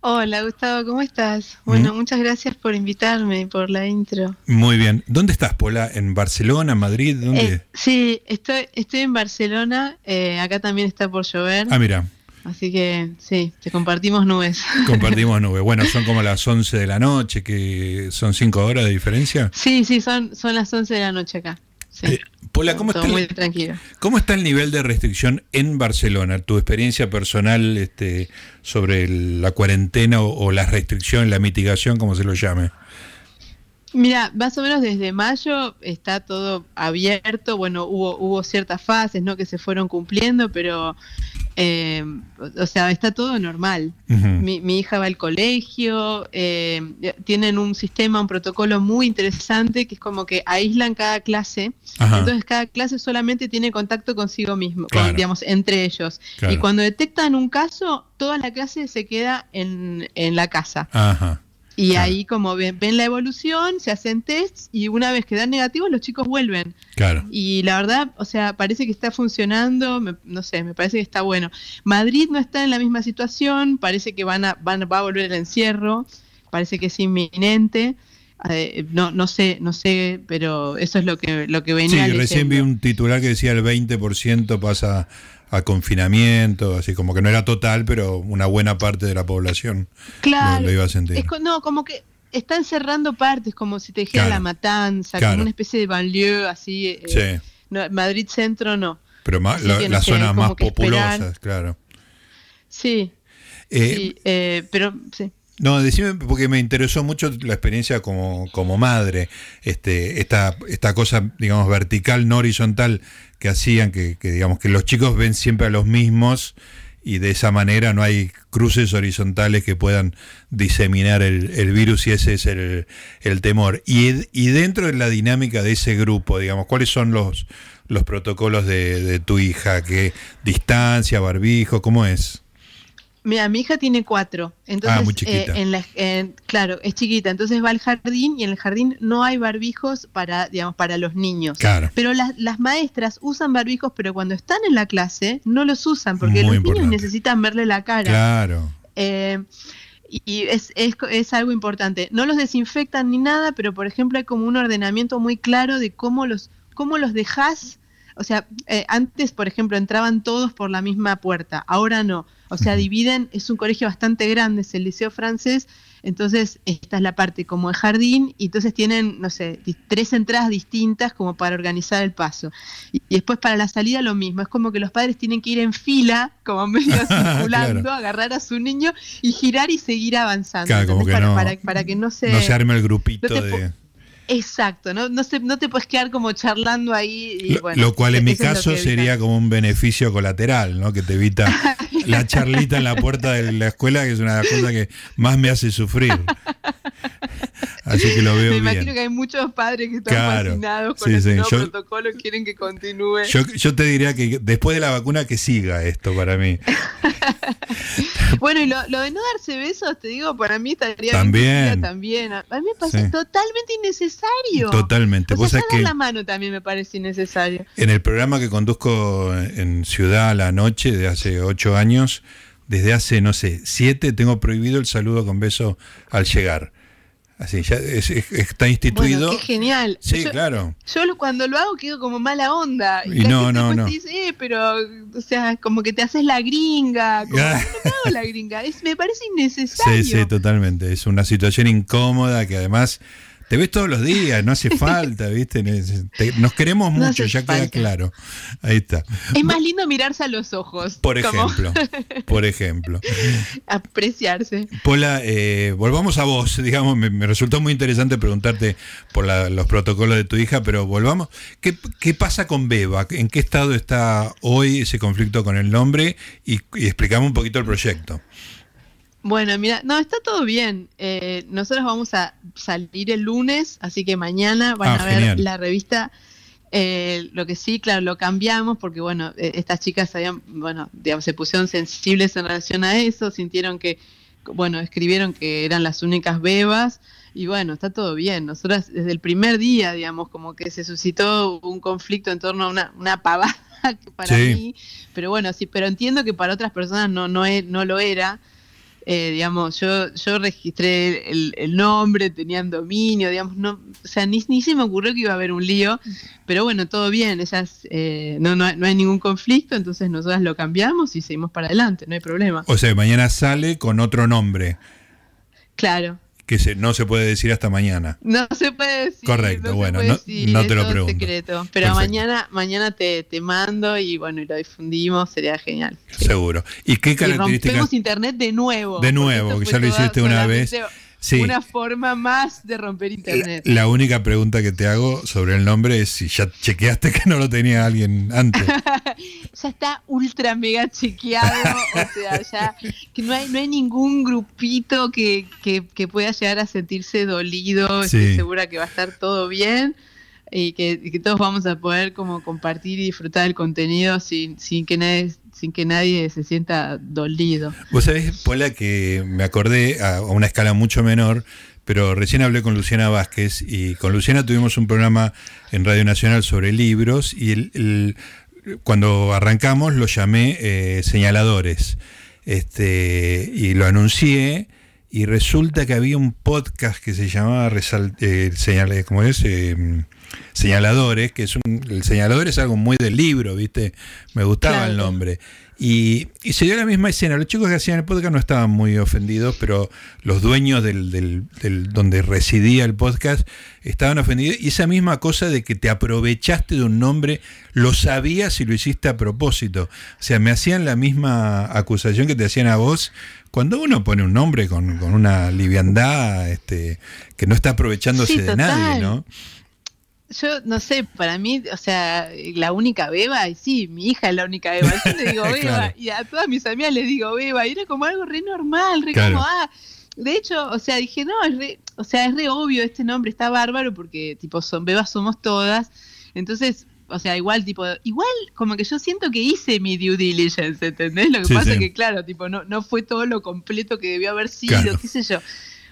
Hola Gustavo, ¿cómo estás? Bueno, muchas gracias por invitarme y por la intro. Muy bien. ¿Dónde estás, Pola? ¿En Barcelona, Madrid? ¿Dónde? Eh, sí, estoy, estoy en Barcelona, eh, acá también está por llover, ah, mira, así que sí, te compartimos nubes. compartimos nube. Bueno, son como las 11 de la noche, que son 5 horas de diferencia. Sí, sí, son, son las 11 de la noche acá. Sí. Eh, Pola, ¿cómo está, muy el, tranquilo. ¿cómo está el nivel de restricción en Barcelona? Tu experiencia personal este, sobre la cuarentena o, o la restricción, la mitigación, como se lo llame. Mira, más o menos desde mayo está todo abierto. Bueno, hubo, hubo ciertas fases ¿no? que se fueron cumpliendo, pero, eh, o sea, está todo normal. Mi, mi hija va al colegio, eh, tienen un sistema, un protocolo muy interesante que es como que aíslan cada clase. Ajá. Entonces, cada clase solamente tiene contacto consigo mismo, con- digamos, entre ellos. Claro. Y cuando detectan un caso, toda la clase se queda en, en la casa. Ajá. Y Claro. ahí como ven, ven la evolución, se hacen tests y una vez que dan negativos los chicos vuelven. Claro. Y la verdad, o sea, parece que está funcionando, me- no sé, me parece que está bueno. Madrid no está en la misma situación, parece que van a, van, va a volver el encierro, parece que es inminente. Eh, no, no sé, no sé, pero eso es lo que, lo que Sí, venía recién vi un titular que decía el 20% pasa a confinamiento, así como que no era total, pero una buena parte de la población Claro, lo, lo iba a sentir. es no, como que están cerrando partes, como si te dijera Claro. la matanza, Claro. como una especie de banlieue así. eh, Sí, no, Madrid Centro no. pero más, la- no las zonas más populosas, claro. Sí, Eh, sí, eh, pero sí. No, decime, porque me interesó mucho la experiencia como, como madre, este, esta, esta cosa, digamos, vertical, no horizontal que hacían, que, que, digamos que los chicos ven siempre a los mismos y de esa manera no hay cruces horizontales que puedan diseminar el, el virus y ese es el, el temor. Y, y dentro de la dinámica de ese grupo, digamos, ¿cuáles son los, los protocolos de, de tu hija? ¿Qué distancia, barbijo? ¿Cómo es? Mira, mi hija tiene cuatro, entonces, Ah, muy eh, chiquita. en la, en- claro, es chiquita, entonces va al jardín y en el jardín no hay barbijos para, digamos, para los niños. Claro. Pero las, las maestras usan barbijos, pero cuando están en la clase no los usan porque Muy los importante. niños necesitan verle la cara. Claro. Eh, y y es, es, es algo importante. No los desinfectan ni nada, pero por ejemplo hay como un ordenamiento muy claro de cómo los, cómo los dejas. O sea, eh, antes, por ejemplo, entraban todos por la misma puerta, ahora no. O sea, dividen, es un colegio bastante grande, es el liceo francés, entonces esta es la parte como de jardín, y entonces tienen, no sé, tres entradas distintas como para organizar el paso. Y, y después para la salida lo mismo, es como que los padres tienen que ir en fila, como medio circulando, Claro. agarrar a su niño y girar y seguir avanzando. Claro, como que para, no- para, para que no se... No se arme el grupito no te de... Exacto, no, no, se, no te puedes quedar como charlando ahí. Y, Lo, bueno, lo cual en mi caso sería como un beneficio colateral, ¿no? Que te evita la charlita en la puerta de la escuela, que es una de las cosas que más me hace sufrir. Así que lo veo Me imagino bien. que hay muchos padres que están Claro, fascinados con sí, sí, nuevo yo- protocolo, quieren que continúe. Yo, yo te diría que después de la vacuna que siga esto para mí. Bueno, y lo, lo de no darse besos, te digo, para mí estaría También. bien también. A mí me parece Sí. totalmente innecesario. Totalmente. O sea, sabés ya dar que la mano también me parece innecesario. en el programa que conduzco en Ciudad a la Noche de hace ocho años, desde hace, no sé, siete, tengo prohibido el saludo con beso al llegar. Así, ya es- es- está instituido. Bueno, qué genial. Sí, Yo- claro. Yo cuando lo hago quedo como mala onda. Y la no, gente no, no. te dice, eh, pero, o sea, como que te haces la gringa. Como, Ah. "No, no hago la gringa. Es, me parece innecesario. Sí, sí, totalmente. Es una situación incómoda que además te ves todos los días, no hace falta, ¿viste? Te- Nos queremos mucho, ya queda claro. Ahí está. Es más lindo mirarse a los ojos. Por como ejemplo, por ejemplo. apreciarse. Pola, eh, volvamos a vos, digamos, me, me resultó muy interesante preguntarte por la- los protocolos de tu hija, pero volvamos. ¿Qué, qué pasa con Beba? ¿En qué estado está hoy ese conflicto con el nombre? Y, y explicame un poquito el proyecto. Bueno, mira, no, está todo bien. Eh, nosotros vamos a salir el lunes, así que mañana van Ah, a ver genial. la revista. Eh, lo que sí, claro, lo cambiamos porque, bueno, eh, estas chicas habían, bueno, digamos, se pusieron sensibles en relación a eso, sintieron que, bueno, escribieron que eran las únicas bebas y bueno, está todo bien. Nosotras desde el primer día, digamos, como que se suscitó un conflicto en torno a una, una pavada para Sí. mí, pero bueno, sí, pero entiendo que para otras personas no, no, e- no lo era. Eh, digamos, yo, yo registré el, el nombre, tenían dominio, digamos, no, o sea, ni, ni se me ocurrió que iba a haber un lío, pero bueno, todo bien, ellas, eh, no, no, no hay ningún conflicto, entonces nosotras lo cambiamos y seguimos para adelante, no hay problema. O sea, mañana sale con otro nombre, Claro, que se, no se puede decir hasta mañana. no se puede decir. Correcto, no bueno, no- decir, no te lo pregunto. secreto, pero Perfecto. mañana, mañana te, te mando y bueno, y lo difundimos, sería genial. Seguro. ¿Y qué Y características? rompemos internet de nuevo. De nuevo, que ya lo hiciste una vez. Sí. una forma más de romper internet. La, la única pregunta que te hago sobre el nombre es si ya chequeaste que no lo tenía alguien antes. ya está ultra mega chequeado, o sea, ya que no hay, no hay ningún grupito que, que, que pueda llegar a sentirse dolido, Sí. estoy segura que va a estar todo bien y que, y que todos vamos a poder como compartir y disfrutar del contenido sin, sin que nadie sin que nadie se sienta dolido. Vos sabés, Pola, que me acordé a, una escala mucho menor, pero recién hablé con Luciana Vázquez y con Luciana tuvimos un programa en Radio Nacional sobre libros y el- el- cuando arrancamos lo llamé eh, señaladores este, y lo anuncié y resulta que había un podcast que se llamaba Resal- eh, ¿cómo es? Eh, señaladores, que es un, el señalador es algo muy del libro, ¿viste? Me gustaba el nombre. Y, y se dio la misma escena. Los chicos que hacían el podcast no estaban muy ofendidos, pero los dueños del, del- del- donde residía el podcast estaban ofendidos. Y esa misma cosa de que te aprovechaste de un nombre, lo sabías y lo hiciste a propósito. O sea, me hacían la misma acusación que te hacían a vos. Cuando uno pone un nombre con, con una liviandad este, que no está aprovechándose Sí, de nadie, ¿no? Yo no sé, para mí, o sea, la única beba, y sí, mi hija es la única beba. Yo le digo beba, Claro. y a todas mis amigas les digo beba, y era como algo re normal, re Claro. como, ah. De hecho, o sea, dije, no, es re, o sea, es re obvio, este nombre está bárbaro porque, tipo, son bebas somos todas. Entonces, o sea, igual, tipo, igual como que yo siento que hice mi due diligence, ¿entendés? Lo que Sí, pasa sí. es que, claro, tipo, no, no fue todo lo completo que debió haber sido, Claro. qué sé yo.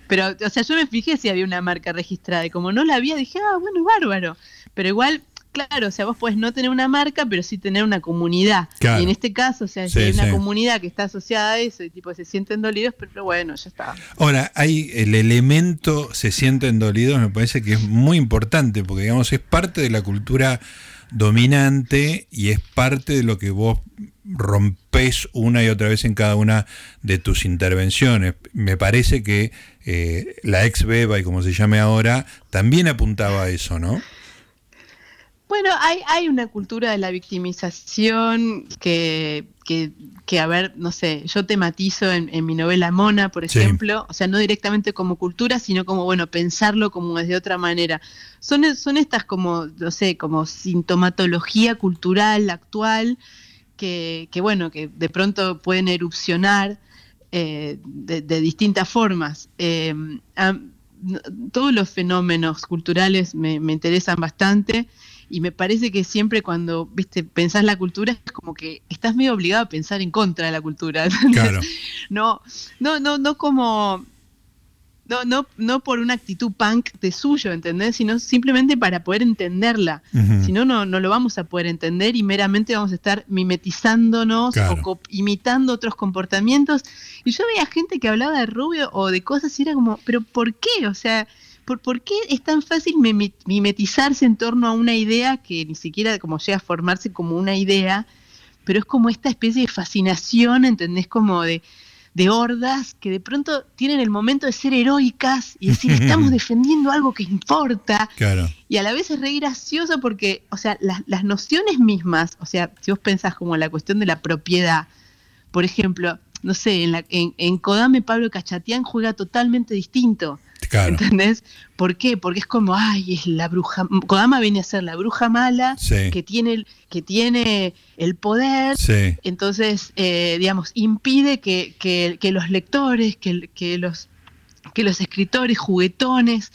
Pero, o sea, yo me fijé si había una marca registrada y como no la había, dije, ah, bueno, bárbaro. Pero igual, claro, o sea, vos podés no tener una marca, pero sí tener una comunidad. Claro. Y en este caso, o sea, si hay una sí. comunidad que está asociada a eso y tipo se sienten dolidos, pero bueno, ya está. Ahora, hay el elemento se sienten dolidos, me parece que es muy importante, porque digamos, es parte de la cultura dominante y es parte de lo que vos rompes una y otra vez en cada una de tus intervenciones. Me parece que eh, la ex Beba, y como se llame ahora, también apuntaba a eso, ¿no? Bueno, hay, hay una cultura de la victimización que, que, que, a ver, no sé, yo tematizo en, en mi novela Mona, por Sí. ejemplo, o sea, no directamente como cultura, sino como, bueno, pensarlo como desde otra manera. Son, son estas como, no sé, como sintomatología cultural actual que, que bueno, que de pronto pueden erupcionar eh, de, de distintas formas. Eh, a- no- todos los fenómenos culturales me, me interesan bastante y me parece que siempre cuando viste pensás la cultura es como que estás medio obligado a pensar en contra de la cultura. Claro. no no no no como no no no por una actitud punk de suyo ¿entendés? sino simplemente para poder entenderla Ujú. si no, no, no lo vamos a poder entender y meramente vamos a estar mimetizándonos Claro. o imitando otros comportamientos. Y yo veía gente que hablaba de rubio o de cosas y era como, pero ¿por qué? O sea, ¿por, por qué es tan fácil mimetizarse en torno a una idea que ni siquiera como llega a formarse como una idea, pero es como esta especie de fascinación, ¿entendés? Como de, de hordas que de pronto tienen el momento de ser heroicas y decir, estamos defendiendo algo que importa Claro. y a la vez es re gracioso porque, o sea, las, las nociones mismas, o sea, si vos pensás como la cuestión de la propiedad, por ejemplo, no sé, en, la, en, en Kodame Pablo Cachatián juega totalmente distinto, Claro. ¿entendés? ¿Por qué? Porque es como, ay, es la bruja, Kodama viene a ser la bruja mala Sí. que tiene, el- que tiene el poder, Sí. entonces, eh, digamos, impide que, que- que los lectores, que, que los, que los escritores juguetones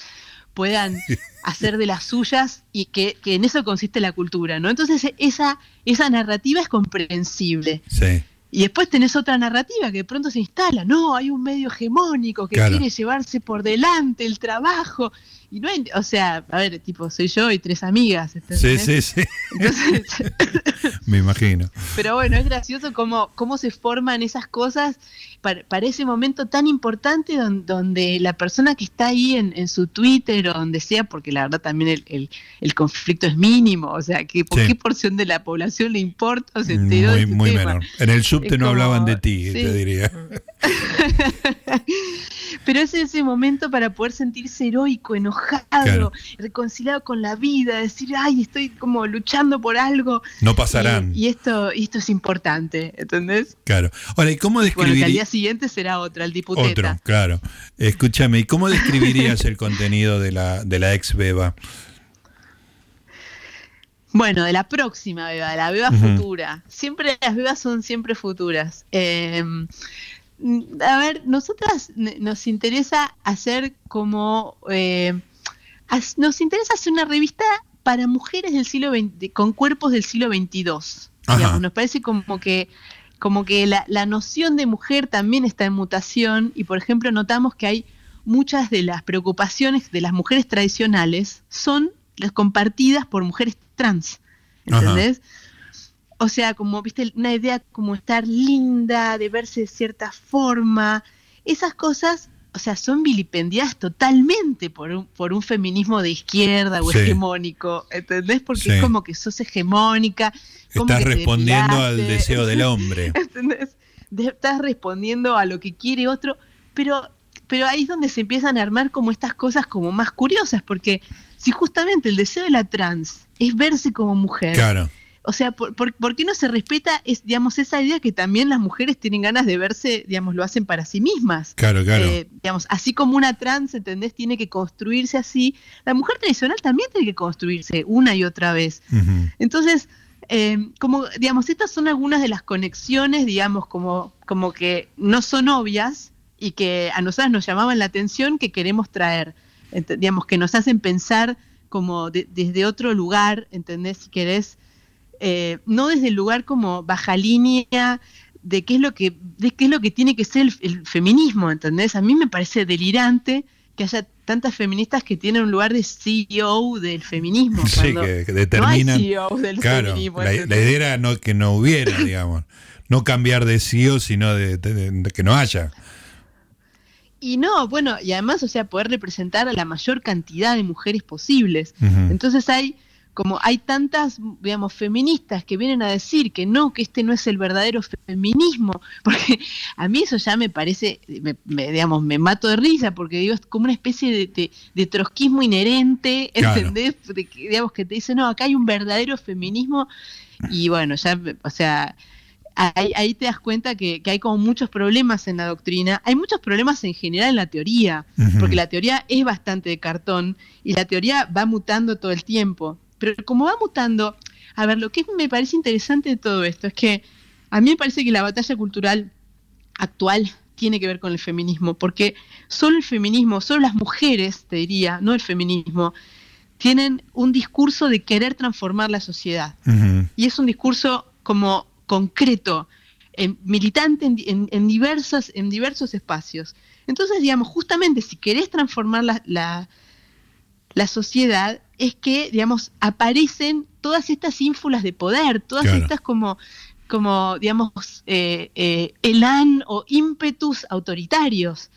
puedan hacer de las suyas y que, que en eso consiste la cultura, ¿no? Entonces, esa, esa narrativa es comprensible. Sí. Y después tenés otra narrativa que de pronto se instala, no, hay un medio hegemónico que Claro. quiere llevarse por delante el trabajo. Y no hay, o sea, a ver, tipo, soy yo y tres amigas. Sí, ¿entendés? sí, sí. Entonces, Me imagino. pero bueno, es gracioso cómo, cómo se forman esas cosas para, para ese momento tan importante don- donde, la persona que está ahí en, en su Twitter o donde sea, porque la verdad también el, el- el conflicto es mínimo, o sea, que ¿por Sí. qué porción de la población le importa o se enteró de Muy, este muy tema? menor. En el subte Es no como- hablaban de ti, sí. te diría. Pero es ese momento para poder sentirse heroico, enojado, Claro. reconciliado con la vida, decir, ay, estoy como luchando por algo. No pasarán. Y, y esto, y esto es importante, ¿entendés? Claro. Ahora, ¿y cómo Bueno, que al describirías? día siguiente será otra, el diputeta. Otro, claro. Escúchame, ¿y cómo describirías el contenido de la, de la ex Beba? Bueno, de la próxima beba, de la beba futura. Siempre las bebas son siempre futuras. Eh, a ver, nosotras nos interesa hacer como... eh, nos interesa hacer una revista para mujeres del siglo XX, con cuerpos del siglo XXII. Digamos, nos parece como que como que la, la noción de mujer también está en mutación y por ejemplo notamos que hay muchas de las preocupaciones de las mujeres tradicionales son las compartidas por mujeres trans, Ajá. O sea, como, viste, una idea como estar linda, de verse de cierta forma, esas cosas, o sea, son vilipendiadas totalmente por un, por un feminismo de izquierda o Sí. hegemónico, ¿entendés? Porque Sí. es como que sos hegemónica. como Estás que te respondiendo al deseo del hombre. ¿entendés? Estás respondiendo a lo que quiere otro, pero, pero ahí es donde se empiezan a armar como estas cosas como más curiosas, porque si justamente el deseo de la trans es verse como mujer, Claro. O sea, ¿por, por, por qué no se respeta es, digamos, esa idea que también las mujeres tienen ganas de verse, digamos, lo hacen para sí mismas? Claro, claro. Eh, digamos, así como una trans, ¿entendés? Tiene que construirse así, la mujer tradicional también tiene que construirse una y otra vez. Entonces, eh, como, digamos, estas son algunas de las conexiones, digamos, como, como que no son obvias y que a nosotras nos llamaban la atención que queremos traer, Ent- digamos, que nos hacen pensar como de- desde otro lugar, ¿entendés? Si querés, eh, no desde el lugar como baja línea de qué es lo que, de qué es lo que tiene que ser el, el feminismo, ¿entendés? A mí me parece delirante que haya tantas feministas que tienen un lugar de CEO del feminismo. Sí, que, que no hay determinan. Del claro, feminismo. la, idea era no, que no hubiera, digamos. No cambiar de CEO, sino de, de- de que no haya. Y no, bueno, y además, o sea, poder representar a la mayor cantidad de mujeres posibles. Entonces hay como hay tantas, digamos, feministas que vienen a decir que no, que este no es el verdadero feminismo, porque a mí eso ya me parece, me, me, digamos, me mato de risa, porque digo, es como una especie de, de, de trotskismo inherente, Claro. ¿entendés? De que, digamos, que te dice, no, acá hay un verdadero feminismo, y bueno, ya, o sea, ahí, ahí te das cuenta que, que hay como muchos problemas en la doctrina, hay muchos problemas en general en la teoría, porque la teoría es bastante de cartón y la teoría va mutando todo el tiempo. Pero como va mutando, a ver, lo que me parece interesante de todo esto es que a mí me parece que la batalla cultural actual tiene que ver con el feminismo, porque solo el feminismo, solo las mujeres, te diría, no el feminismo, tienen un discurso de querer transformar la sociedad y es un discurso como concreto, en- militante en, en- en diversos, en diversos espacios. Entonces, digamos, justamente si querés transformar la, la, la sociedad, es que, digamos, aparecen todas estas ínfulas de poder, todas Claro. estas como, como digamos, eh, eh, elan o ímpetus autoritarios.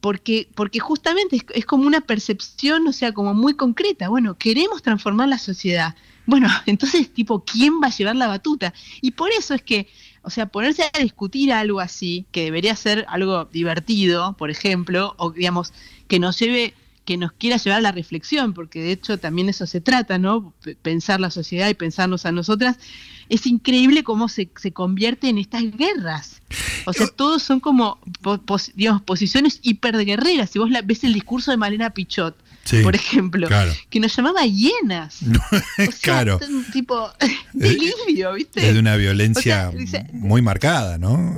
Porque, porque justamente es, es como una percepción, o sea, como muy concreta. Bueno, queremos transformar la sociedad. Bueno, entonces, tipo, ¿quién va a llevar la batuta? Y por eso es que, o sea, ponerse a discutir algo así, que debería ser algo divertido, por ejemplo, o digamos, que nos lleve, que nos quiera llevar a la reflexión, porque de hecho también eso se trata, ¿no? Pensar la sociedad y pensarnos a nosotras. Es increíble cómo se, se convierte en estas guerras. O sea, todos son como, po- pos- digamos, posiciones hiperguerreras. Si vos la, ves el discurso de Malena Pichot, Sí, por ejemplo, claro. que nos llamaba hienas. O sea, claro. un tipo delirio, ¿viste? Es de una violencia O sea, muy marcada, ¿no?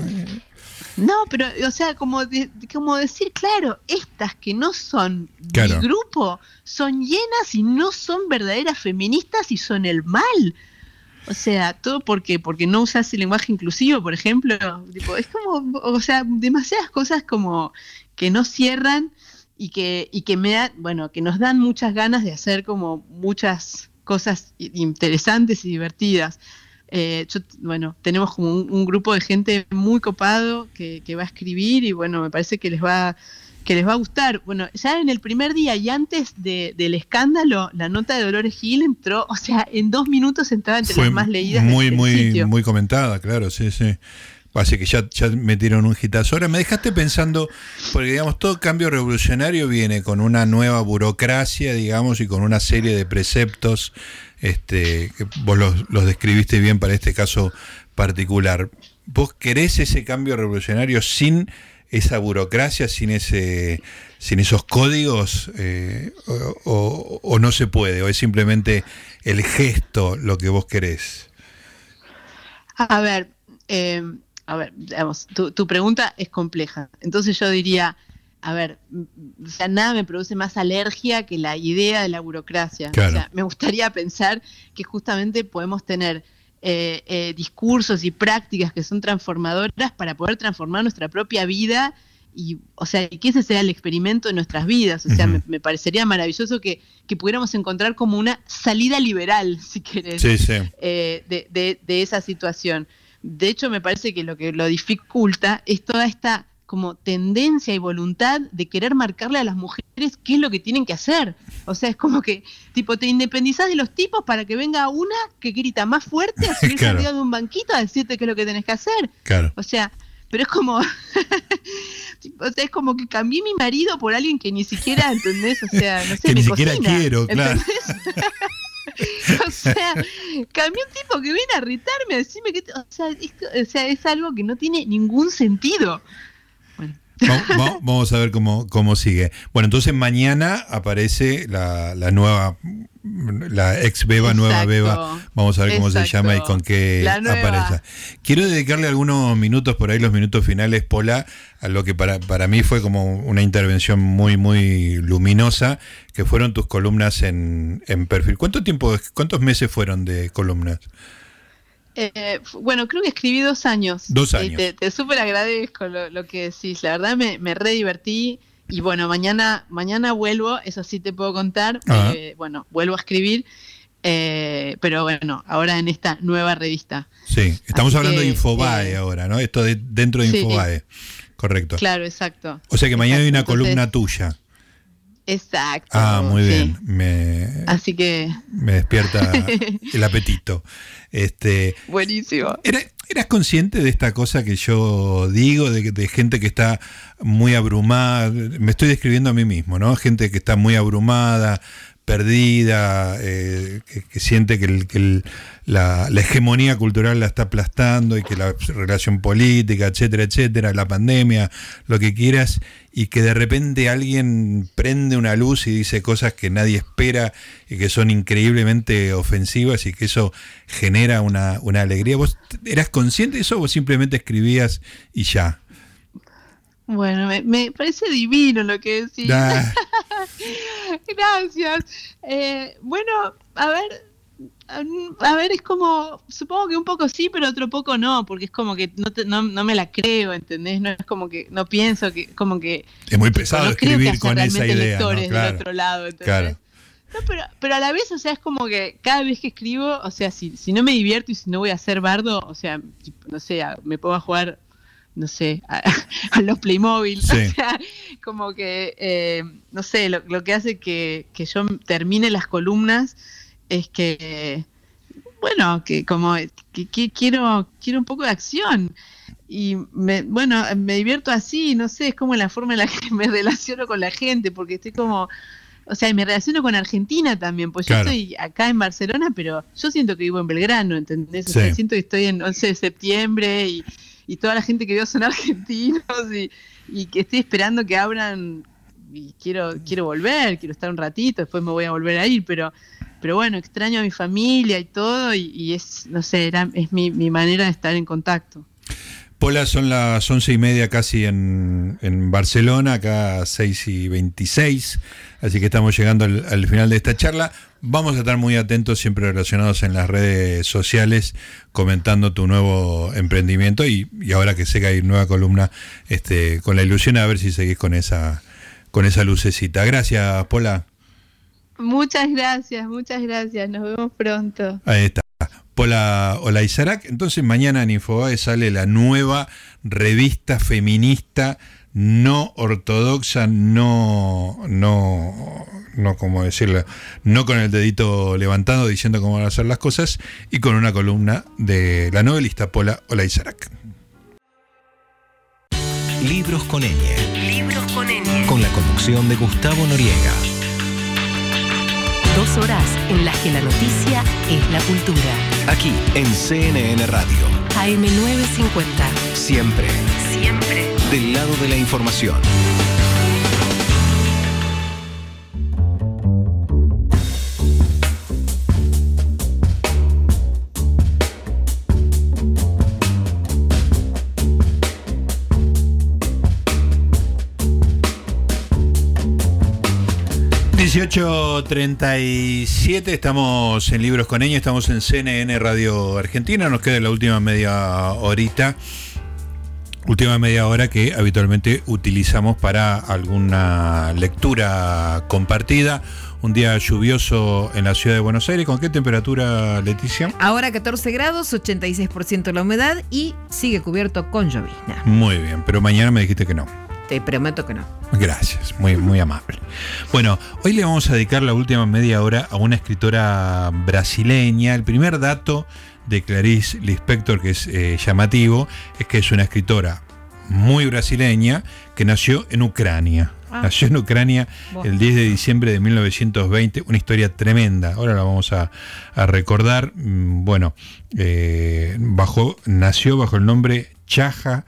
No, pero, o sea, como, de- como decir, claro, estas que no son Claro. mi grupo, son llenas y no son verdaderas feministas y son el mal. O sea, todo porque porque no usas el lenguaje inclusivo, por ejemplo. Tipo, es como, o sea, demasiadas cosas como que no cierran y que, y que me dan, bueno, que nos dan muchas ganas de hacer como muchas cosas interesantes y divertidas. Eh, yo, bueno, tenemos como un, un grupo de gente muy copado que, que va a escribir y bueno, me parece que les va que les va a gustar. Bueno, ya en el primer día y antes de- del escándalo, la nota de Dolores Gil entró, o sea, en dos minutos entraba entre Fue las más leídas muy, del, muy, sitio. muy comentada, claro, sí, sí. Así que ya, ya metieron un hitazo. Ahora me dejaste pensando, porque digamos, todo cambio revolucionario viene con una nueva burocracia, digamos, y con una serie de preceptos, este, vos los, los describiste bien para este caso particular. ¿Vos querés ese cambio revolucionario sin esa burocracia, sin ese, sin esos códigos, eh, o, no se puede, o es simplemente el gesto lo que vos querés? A ver, eh, a ver, digamos, tu pregunta es compleja. Entonces yo diría, a ver, mm, o sea, nada me produce más alergia que la idea de la burocracia. Claro. O sea, me gustaría pensar que justamente podemos tener eh, eh, discursos y prácticas que son transformadoras para poder transformar nuestra propia vida y, o sea, que ese sea el experimento de nuestras vidas. O sea, me parecería maravilloso que, que pudiéramos encontrar como una salida liberal, si querés Sí, sí. eh, de, de- de esa situación. De hecho, me parece que lo que lo dificulta es toda esta como tendencia y voluntad de querer marcarle a las mujeres qué es lo que tienen que hacer. O sea, es como que, tipo, te independizás de los tipos para que venga una que grita más fuerte a subirse Claro. arriba de un banquito a decirte qué es lo que tenés que hacer. Claro. O sea, pero es como, o sea, es como que cambié mi marido por alguien que ni siquiera, ¿entendés? O sea, no sé, Que ni me siquiera cocina, quiero, claro. o sea, cambié un tipo que viene a retarme, a decirme que, o sea, es, o sea, es algo que no tiene ningún sentido. Vamos a ver cómo, cómo sigue. Bueno, entonces mañana aparece la, la nueva, la ex beba, nueva beba. Vamos a ver cómo se llama y con qué aparece. Quiero dedicarle algunos minutos, por ahí los minutos finales, Pola, a lo que para, para mí fue como una intervención muy, muy luminosa, que fueron tus columnas en, en perfil. ¿Cuánto tiempo, cuántos meses fueron de columnas? Eh, bueno, creo que escribí dos años. Dos Y años. te, te súper agradezco lo, lo que decís. La verdad me, me re divertí. Y bueno, mañana, mañana vuelvo, eso sí te puedo contar. Eh, bueno, vuelvo a escribir. eh, pero bueno, ahora en esta nueva revista. Sí, estamos Así hablando de Infobae eh, ahora, ¿no? Esto de, dentro de sí. Infobae. Correcto. Claro, exacto. O sea que mañana hay una entonces- columna tuya. Exacto. Ah, muy sí. bien. Me, Así que, me despierta el apetito. Este, buenísimo. ¿era- ¿Eras consciente de esta cosa que yo digo, de, de gente que está muy abrumada? Me estoy describiendo a mí mismo, ¿no? Gente que está muy abrumada, perdida, eh, que, siente que, el- que la hegemonía cultural la está aplastando y que la relación política, etcétera, etcétera, la pandemia, lo que quieras, y que de repente alguien prende una luz y dice cosas que nadie espera y que son increíblemente ofensivas y que eso genera una, una alegría. ¿Vos eras consciente de eso o simplemente escribías y ya? Bueno, me, me parece divino lo que decís. Ah, Gracias. Eh, bueno, a ver, a- ver, es como, supongo que un poco sí, pero otro poco no, porque es como que no, te- no, no me la creo, ¿entendés? No es como que, no pienso que, como que... es muy pesado no creo que escribir con esa idea. lectores del Claro. otro lado, ¿entendés? Claro. No, pero, pero a la vez, o sea, es como que cada vez que escribo, o sea, si, si no me divierto y si no voy a hacer bardo, o sea, no sé, me pongo a jugar, no sé, a, a los Playmobil, Sí. o sea, como que, eh, no sé, lo, lo que hace que, que yo termine las columnas es que, bueno, que como que, que quiero, quiero un poco de acción. Y me, bueno, me divierto así, no sé, es como la forma en la que me relaciono con la gente, porque estoy como, o sea, y me relaciono con Argentina también, pues Claro. yo estoy acá en Barcelona, pero yo siento que vivo en Belgrano, ¿entendés? O Sí. sea, siento que estoy en 11 de septiembre y, y toda la gente que veo son argentinos y, y que estoy esperando que abran y quiero, quiero volver, quiero estar un ratito, después me voy a volver a ir, pero, pero bueno, extraño a mi familia y todo, y, es, no sé, era, es mi, mi manera de estar en contacto. Pola, son las once y media casi en, en Barcelona, acá seis y 26, así que estamos llegando al final de esta charla. Vamos a estar muy atentos, siempre relacionados en las redes sociales, comentando tu nuevo emprendimiento y, y ahora que sé que hay nueva columna, este, con la ilusión a ver si seguís con esa, con esa lucecita. Gracias, Pola. Muchas gracias, muchas gracias, nos vemos pronto. Ahí está. Pola Olaizarac. Entonces mañana en Infobae sale la nueva revista feminista no ortodoxa, no, no, no como decirlo, no con el dedito levantado diciendo cómo van a hacer las cosas y con una columna de la novelista Pola Olaizarac. Libros con ñ. Libros con ñ. Con la conducción de Gustavo Noriega. Dos horas en las que la noticia es la cultura. Aquí en CNN Radio. AM950. Siempre Siempre. Del lado de la información. ...18.37, estamos en Libros con Eño, estamos en CNN Radio Argentina, nos queda la última media horita, última media hora que habitualmente utilizamos para alguna lectura compartida. Un día lluvioso en la ciudad de Buenos Aires, ¿con qué temperatura, Leticia? Ahora 14 grados, 86% la humedad y sigue cubierto con llovizna. Muy bien, pero mañana me dijiste que no. Te prometo que no. Gracias, muy, muy amable. Bueno, hoy le vamos a dedicar la última media hora a una escritora brasileña. El primer dato de Clarice Lispector, que es eh, llamativo, es que es una escritora muy brasileña que nació en Ucrania. Ah. Nació en Ucrania el 10 de diciembre de 1920, una historia tremenda. Ahora la vamos a, a recordar. Mm, Bueno, eh, bajo, nació bajo el nombre Chaja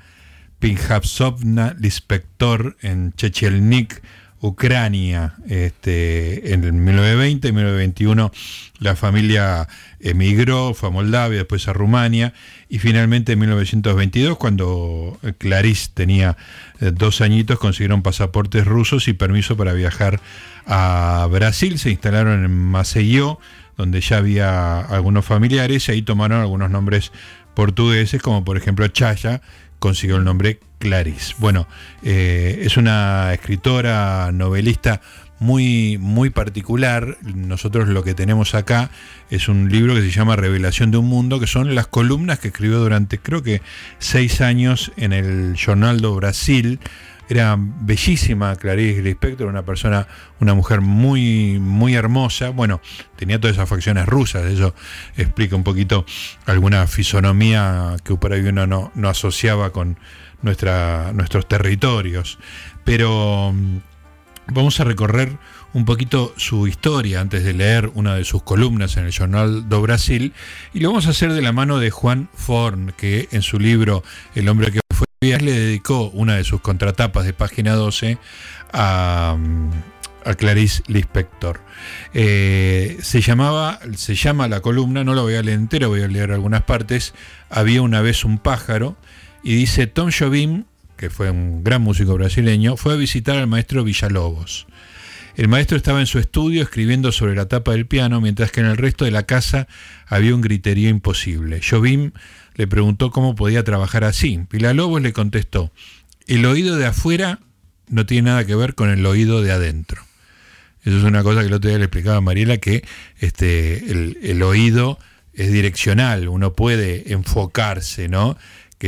Pinjapsovna Lispector en Chechelnik, Ucrania. Este, en el 1920 y 1921 la familia emigró, fue a Moldavia, después a Rumania y finalmente en 1922, cuando Clarice tenía eh, dos añitos, consiguieron pasaportes rusos y permiso para viajar a Brasil. Se instalaron en Maceió, donde ya había algunos familiares y ahí tomaron algunos nombres portugueses, como por ejemplo Chaya, consiguió el nombre Clarice. Bueno, eh, es una escritora, novelista muy, muy particular. Nosotros lo que tenemos acá es un libro que se llama Revelación de un Mundo, que son las columnas que escribió durante creo que seis años en el Jornal do Brasil. Era bellísima Clarice Lispector, una persona, una mujer muy, muy hermosa. Bueno, tenía todas esas facciones rusas, eso explica un poquito alguna fisonomía que por ahí no, no asociaba con nuestra, nuestros territorios. Pero mm, vamos a recorrer un poquito su historia antes de leer una de sus columnas en el Jornal do Brasil y lo vamos a hacer de la mano de Juan Forn, que en su libro El hombre que fue le dedicó una de sus contratapas de página 12 a, mm, a Clarice Lispector. Eh, se llamaba, se llama la columna, no la voy a leer entera, voy a leer algunas partes. Había una vez un pájaro y dice Tom Jobim, que fue un gran músico brasileño, fue a visitar al maestro Villalobos. El maestro estaba en su estudio escribiendo sobre la tapa del piano, mientras que en el resto de la casa había un griterío imposible. Jobim le preguntó cómo podía trabajar así. Villalobos le contestó, el oído de afuera no tiene nada que ver con el oído de adentro. Eso es una cosa que el otro día le explicaba a Mariela, que este, el, el oído es direccional, uno puede enfocarse, ¿no?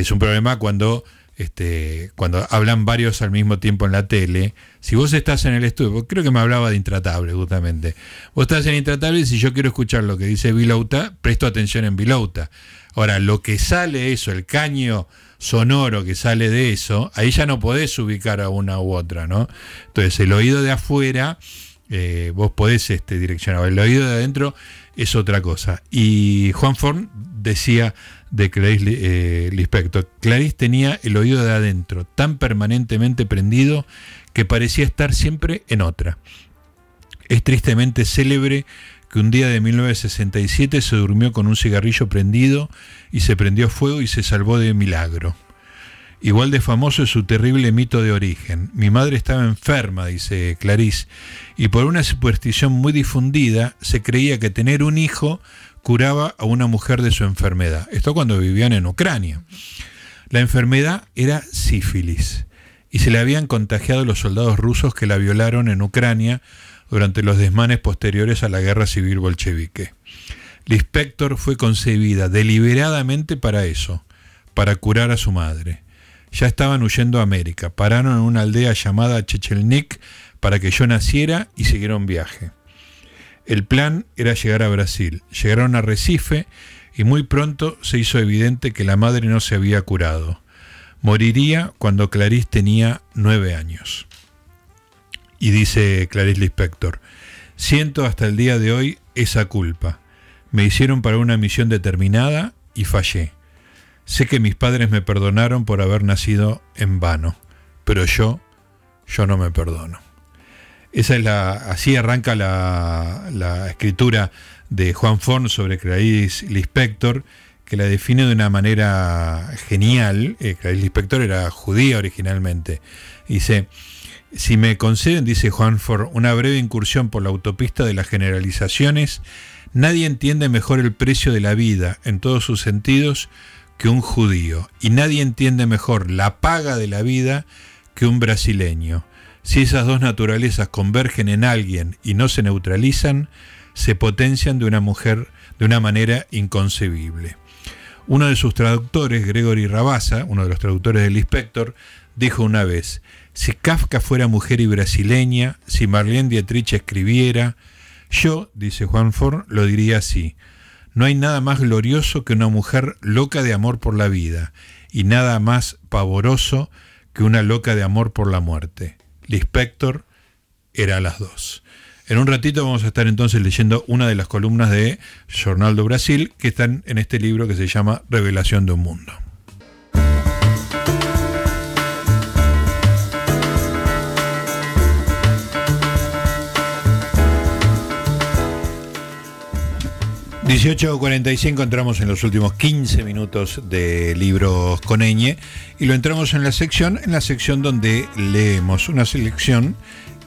Es un problema cuando, este, cuando hablan varios al mismo tiempo en la tele. Si vos estás en el estudio, creo que me hablaba de Intratable justamente. Vos estás en Intratable y si yo quiero escuchar lo que dice Vilouta, presto atención en Vilouta. Ahora, lo que sale eso, el caño sonoro que sale de eso, ahí ya no podés ubicar a una u otra, ¿no? Entonces, el oído de afuera, eh, vos podés este, direccionar. El oído de adentro es otra cosa. Y Juan Forn decía de Clarice eh, Lispector, Clarice tenía el oído de adentro tan permanentemente prendido que parecía estar siempre en otra. Es tristemente célebre que un día de 1967 se durmió con un cigarrillo prendido y se prendió fuego y se salvó de milagro. Igual de famoso es su terrible mito de origen. Mi madre estaba enferma, dice Clarice, y por una superstición muy difundida se creía que tener un hijo curaba a una mujer de su enfermedad. Esto cuando vivían en Ucrania. La enfermedad era sífilis y se le habían contagiado los soldados rusos que la violaron en Ucrania durante los desmanes posteriores a la guerra civil bolchevique. Lispector fue concebida deliberadamente para eso, para curar a su madre. Ya estaban huyendo a América, pararon en una aldea llamada Chechelnik para que yo naciera y siguieron viaje. El plan era llegar a Brasil. Llegaron a Recife y muy pronto se hizo evidente que la madre no se había curado. Moriría cuando Clarice tenía nueve años. Y dice Clarice Lispector, siento hasta el día de hoy esa culpa. Me hicieron para una misión determinada y fallé. Sé que mis padres me perdonaron por haber nacido en vano, pero yo, yo no me perdono. Esa es la, así arranca la, escritura de Juan Forn sobre Clarice Lispector, que la define de una manera genial. Eh, Clarice Lispector era judía originalmente. Dice, si me conceden, dice Juan Forn, una breve incursión por la autopista de las generalizaciones, nadie entiende mejor el precio de la vida en todos sus sentidos que un judío, y nadie entiende mejor la paga de la vida que un brasileño. Si esas dos naturalezas convergen en alguien y no se neutralizan, se potencian de una mujer de una manera inconcebible. Uno de sus traductores, Gregory Rabasa, uno de los traductores del Inspector, dijo una vez, si Kafka fuera mujer y brasileña, si Marlene Dietrich escribiera, yo, dice Juan Forn, lo diría así, no hay nada más glorioso que una mujer loca de amor por la vida, y nada más pavoroso que una loca de amor por la muerte. Lispector era las dos. En un ratito vamos a estar entonces leyendo una de las columnas de Jornal do Brasil que están en este libro que se llama Revelación de un Mundo. 18.45 entramos en los últimos 15 minutos de libros con Eñe y lo entramos en la sección, en la sección donde leemos una selección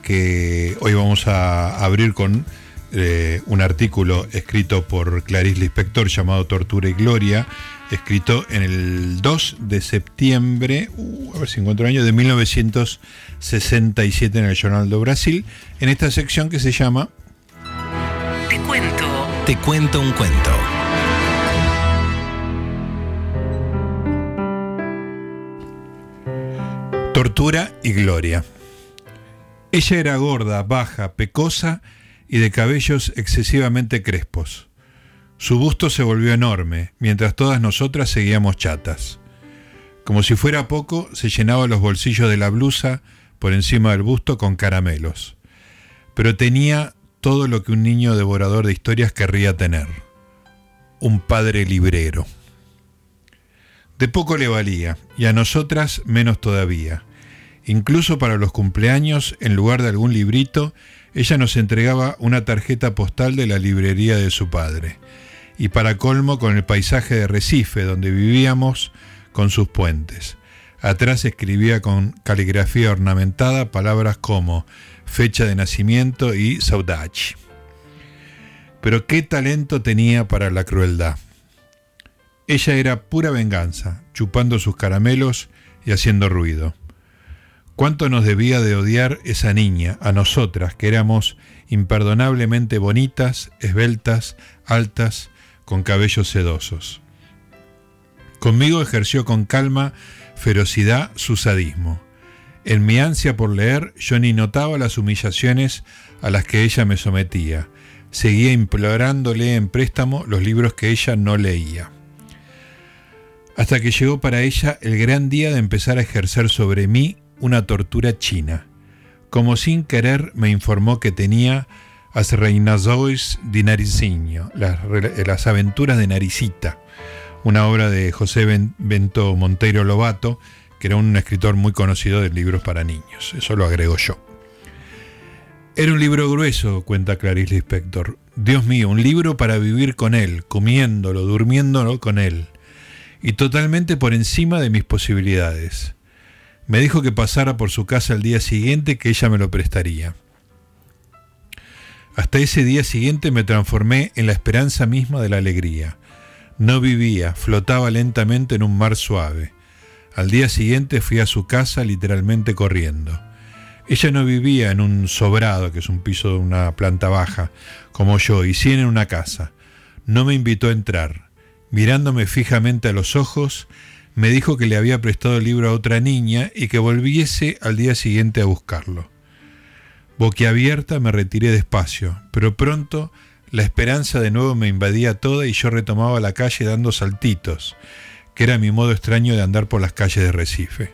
que hoy vamos a abrir con eh, un artículo escrito por Clarice Lispector llamado Tortura y Gloria, escrito en el 2 de septiembre, uh, a ver si encuentro el año, de 1967 en el Jornal de Brasil, en esta sección que se llama Te cuento. Te cuento un cuento. Tortura y Gloria. Ella era gorda, baja, pecosa y de cabellos excesivamente crespos. Su busto se volvió enorme, mientras todas nosotras seguíamos chatas. Como si fuera poco, se llenaba los bolsillos de la blusa por encima del busto con caramelos. Pero tenía todo lo que un niño devorador de historias querría tener. Un padre librero. De poco le valía, y a nosotras menos todavía. Incluso para los cumpleaños, en lugar de algún librito, ella nos entregaba una tarjeta postal de la librería de su padre. Y para colmo con el paisaje de Recife, donde vivíamos, con sus puentes. Atrás escribía con caligrafía ornamentada palabras como fecha de nacimiento y saudade. Pero qué talento tenía para la crueldad. Ella era pura venganza, chupando sus caramelos y haciendo ruido. ¿Cuánto nos debía de odiar esa niña, a nosotras, que éramos imperdonablemente bonitas, esbeltas, altas, con cabellos sedosos? Conmigo ejerció con calma, ferocidad, su sadismo. En mi ansia por leer, yo ni notaba las humillaciones a las que ella me sometía. Seguía implorándole en préstamo los libros que ella no leía. Hasta que llegó para ella el gran día de empezar a ejercer sobre mí una tortura china. Como sin querer me informó que tenía As Reinazois di Naricinho, las, las aventuras de Naricita, una obra de José Bento Monteiro Lobato, que era un escritor muy conocido de libros para niños. Eso lo agrego yo. Era un libro grueso, cuenta Clarice Lispector. Dios mío, un libro para vivir con él, comiéndolo, durmiéndolo con él. Y totalmente por encima de mis posibilidades. Me dijo que pasara por su casa el día siguiente, que ella me lo prestaría. Hasta ese día siguiente me transformé en la esperanza misma de la alegría. No vivía, flotaba lentamente en un mar suave. Al día siguiente fui a su casa literalmente corriendo. Ella no vivía en un sobrado, que es un piso de una planta baja, como yo, y sí en una casa. No me invitó a entrar. Mirándome fijamente a los ojos, me dijo que le había prestado el libro a otra niña y que volviese al día siguiente a buscarlo. Boquiabierta me retiré despacio, pero pronto la esperanza de nuevo me invadía toda y yo retomaba la calle dando saltitos que era mi modo extraño de andar por las calles de Recife.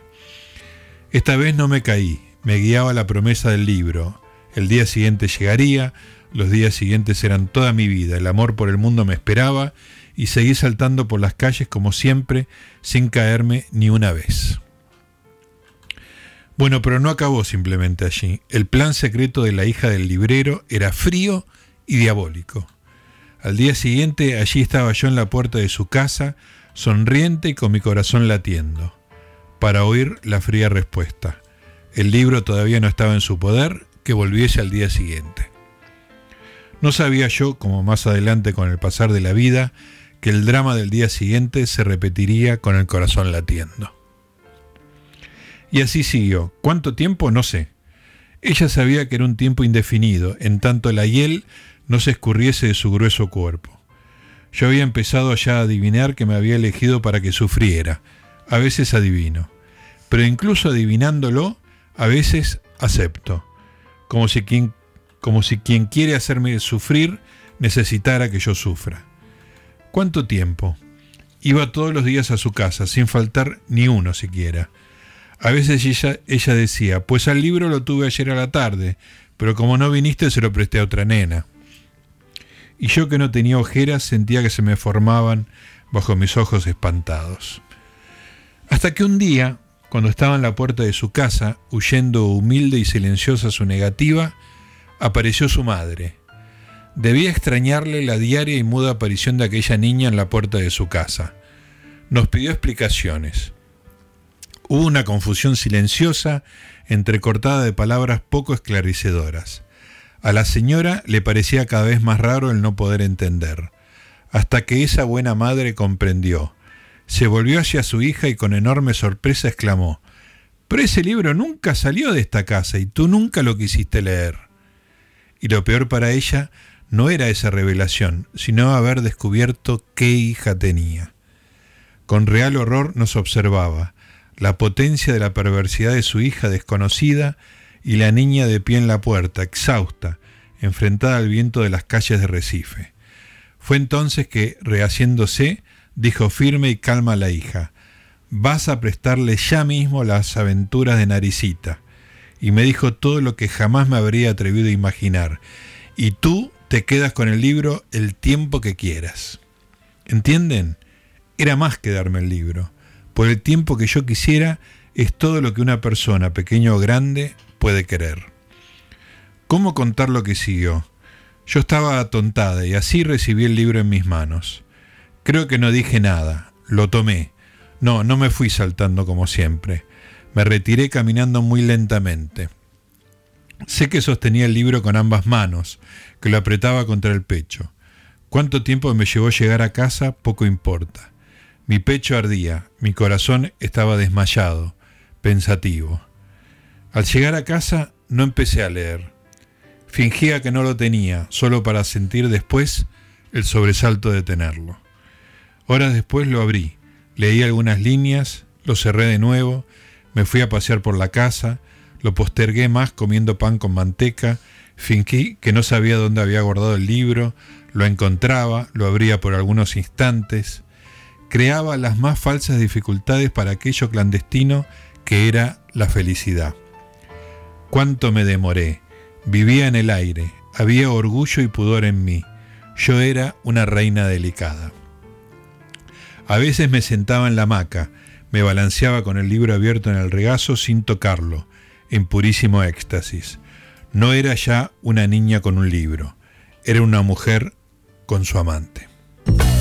Esta vez no me caí, me guiaba la promesa del libro. El día siguiente llegaría, los días siguientes eran toda mi vida, el amor por el mundo me esperaba y seguí saltando por las calles como siempre, sin caerme ni una vez. Bueno, pero no acabó simplemente allí. El plan secreto de la hija del librero era frío y diabólico. Al día siguiente allí estaba yo en la puerta de su casa, sonriente y con mi corazón latiendo, para oír la fría respuesta. El libro todavía no estaba en su poder, que volviese al día siguiente. No sabía yo, como más adelante con el pasar de la vida, que el drama del día siguiente se repetiría con el corazón latiendo. Y así siguió. ¿Cuánto tiempo? No sé. Ella sabía que era un tiempo indefinido, en tanto la hiel no se escurriese de su grueso cuerpo. Yo había empezado ya a adivinar que me había elegido para que sufriera. A veces adivino. Pero incluso adivinándolo, a veces acepto. Como si quien, como si quien quiere hacerme sufrir necesitara que yo sufra. ¿Cuánto tiempo? Iba todos los días a su casa, sin faltar ni uno siquiera. A veces ella, ella decía, pues al libro lo tuve ayer a la tarde, pero como no viniste se lo presté a otra nena. Y yo que no tenía ojeras sentía que se me formaban bajo mis ojos espantados. Hasta que un día, cuando estaba en la puerta de su casa, huyendo humilde y silenciosa su negativa, apareció su madre, Debía extrañarle la diaria y muda aparición de aquella niña en la puerta de su casa. Nos pidió explicaciones. Hubo una confusión silenciosa, entrecortada de palabras poco esclarecedoras. A la señora le parecía cada vez más raro el no poder entender, hasta que esa buena madre comprendió. Se volvió hacia su hija y con enorme sorpresa exclamó, Pero ese libro nunca salió de esta casa y tú nunca lo quisiste leer. Y lo peor para ella no era esa revelación, sino haber descubierto qué hija tenía. Con real horror nos observaba la potencia de la perversidad de su hija desconocida y la niña de pie en la puerta, exhausta, enfrentada al viento de las calles de Recife. Fue entonces que, rehaciéndose, dijo firme y calma a la hija, vas a prestarle ya mismo las aventuras de Naricita. Y me dijo todo lo que jamás me habría atrevido a imaginar. Y tú te quedas con el libro el tiempo que quieras. ¿Entienden? Era más que darme el libro. Por el tiempo que yo quisiera es todo lo que una persona, pequeño o grande, puede querer. ¿Cómo contar lo que siguió? Yo estaba atontada y así recibí el libro en mis manos. Creo que no dije nada, lo tomé. No, no me fui saltando como siempre. Me retiré caminando muy lentamente. Sé que sostenía el libro con ambas manos, que lo apretaba contra el pecho. Cuánto tiempo me llevó llegar a casa, poco importa. Mi pecho ardía, mi corazón estaba desmayado, pensativo. Al llegar a casa no empecé a leer. Fingía que no lo tenía, solo para sentir después el sobresalto de tenerlo. Horas después lo abrí, leí algunas líneas, lo cerré de nuevo, me fui a pasear por la casa, lo postergué más comiendo pan con manteca Fingí que no sabía dónde había guardado el libro, lo encontraba, lo abría por algunos instantes, creaba las más falsas dificultades para aquello clandestino que era la felicidad. Cuánto me demoré, vivía en el aire, había orgullo y pudor en mí, yo era una reina delicada. A veces me sentaba en la hamaca, me balanceaba con el libro abierto en el regazo sin tocarlo, en purísimo éxtasis. No era ya una niña con un libro, era una mujer con su amante.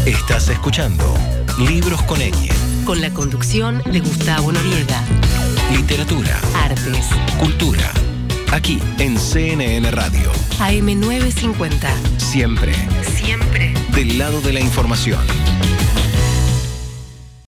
Estás escuchando Libros con ella. Con la conducción de Gustavo Noriega. Literatura. Artes. Cultura. Aquí en CNN Radio. AM950. Siempre. Siempre. Del lado de la información.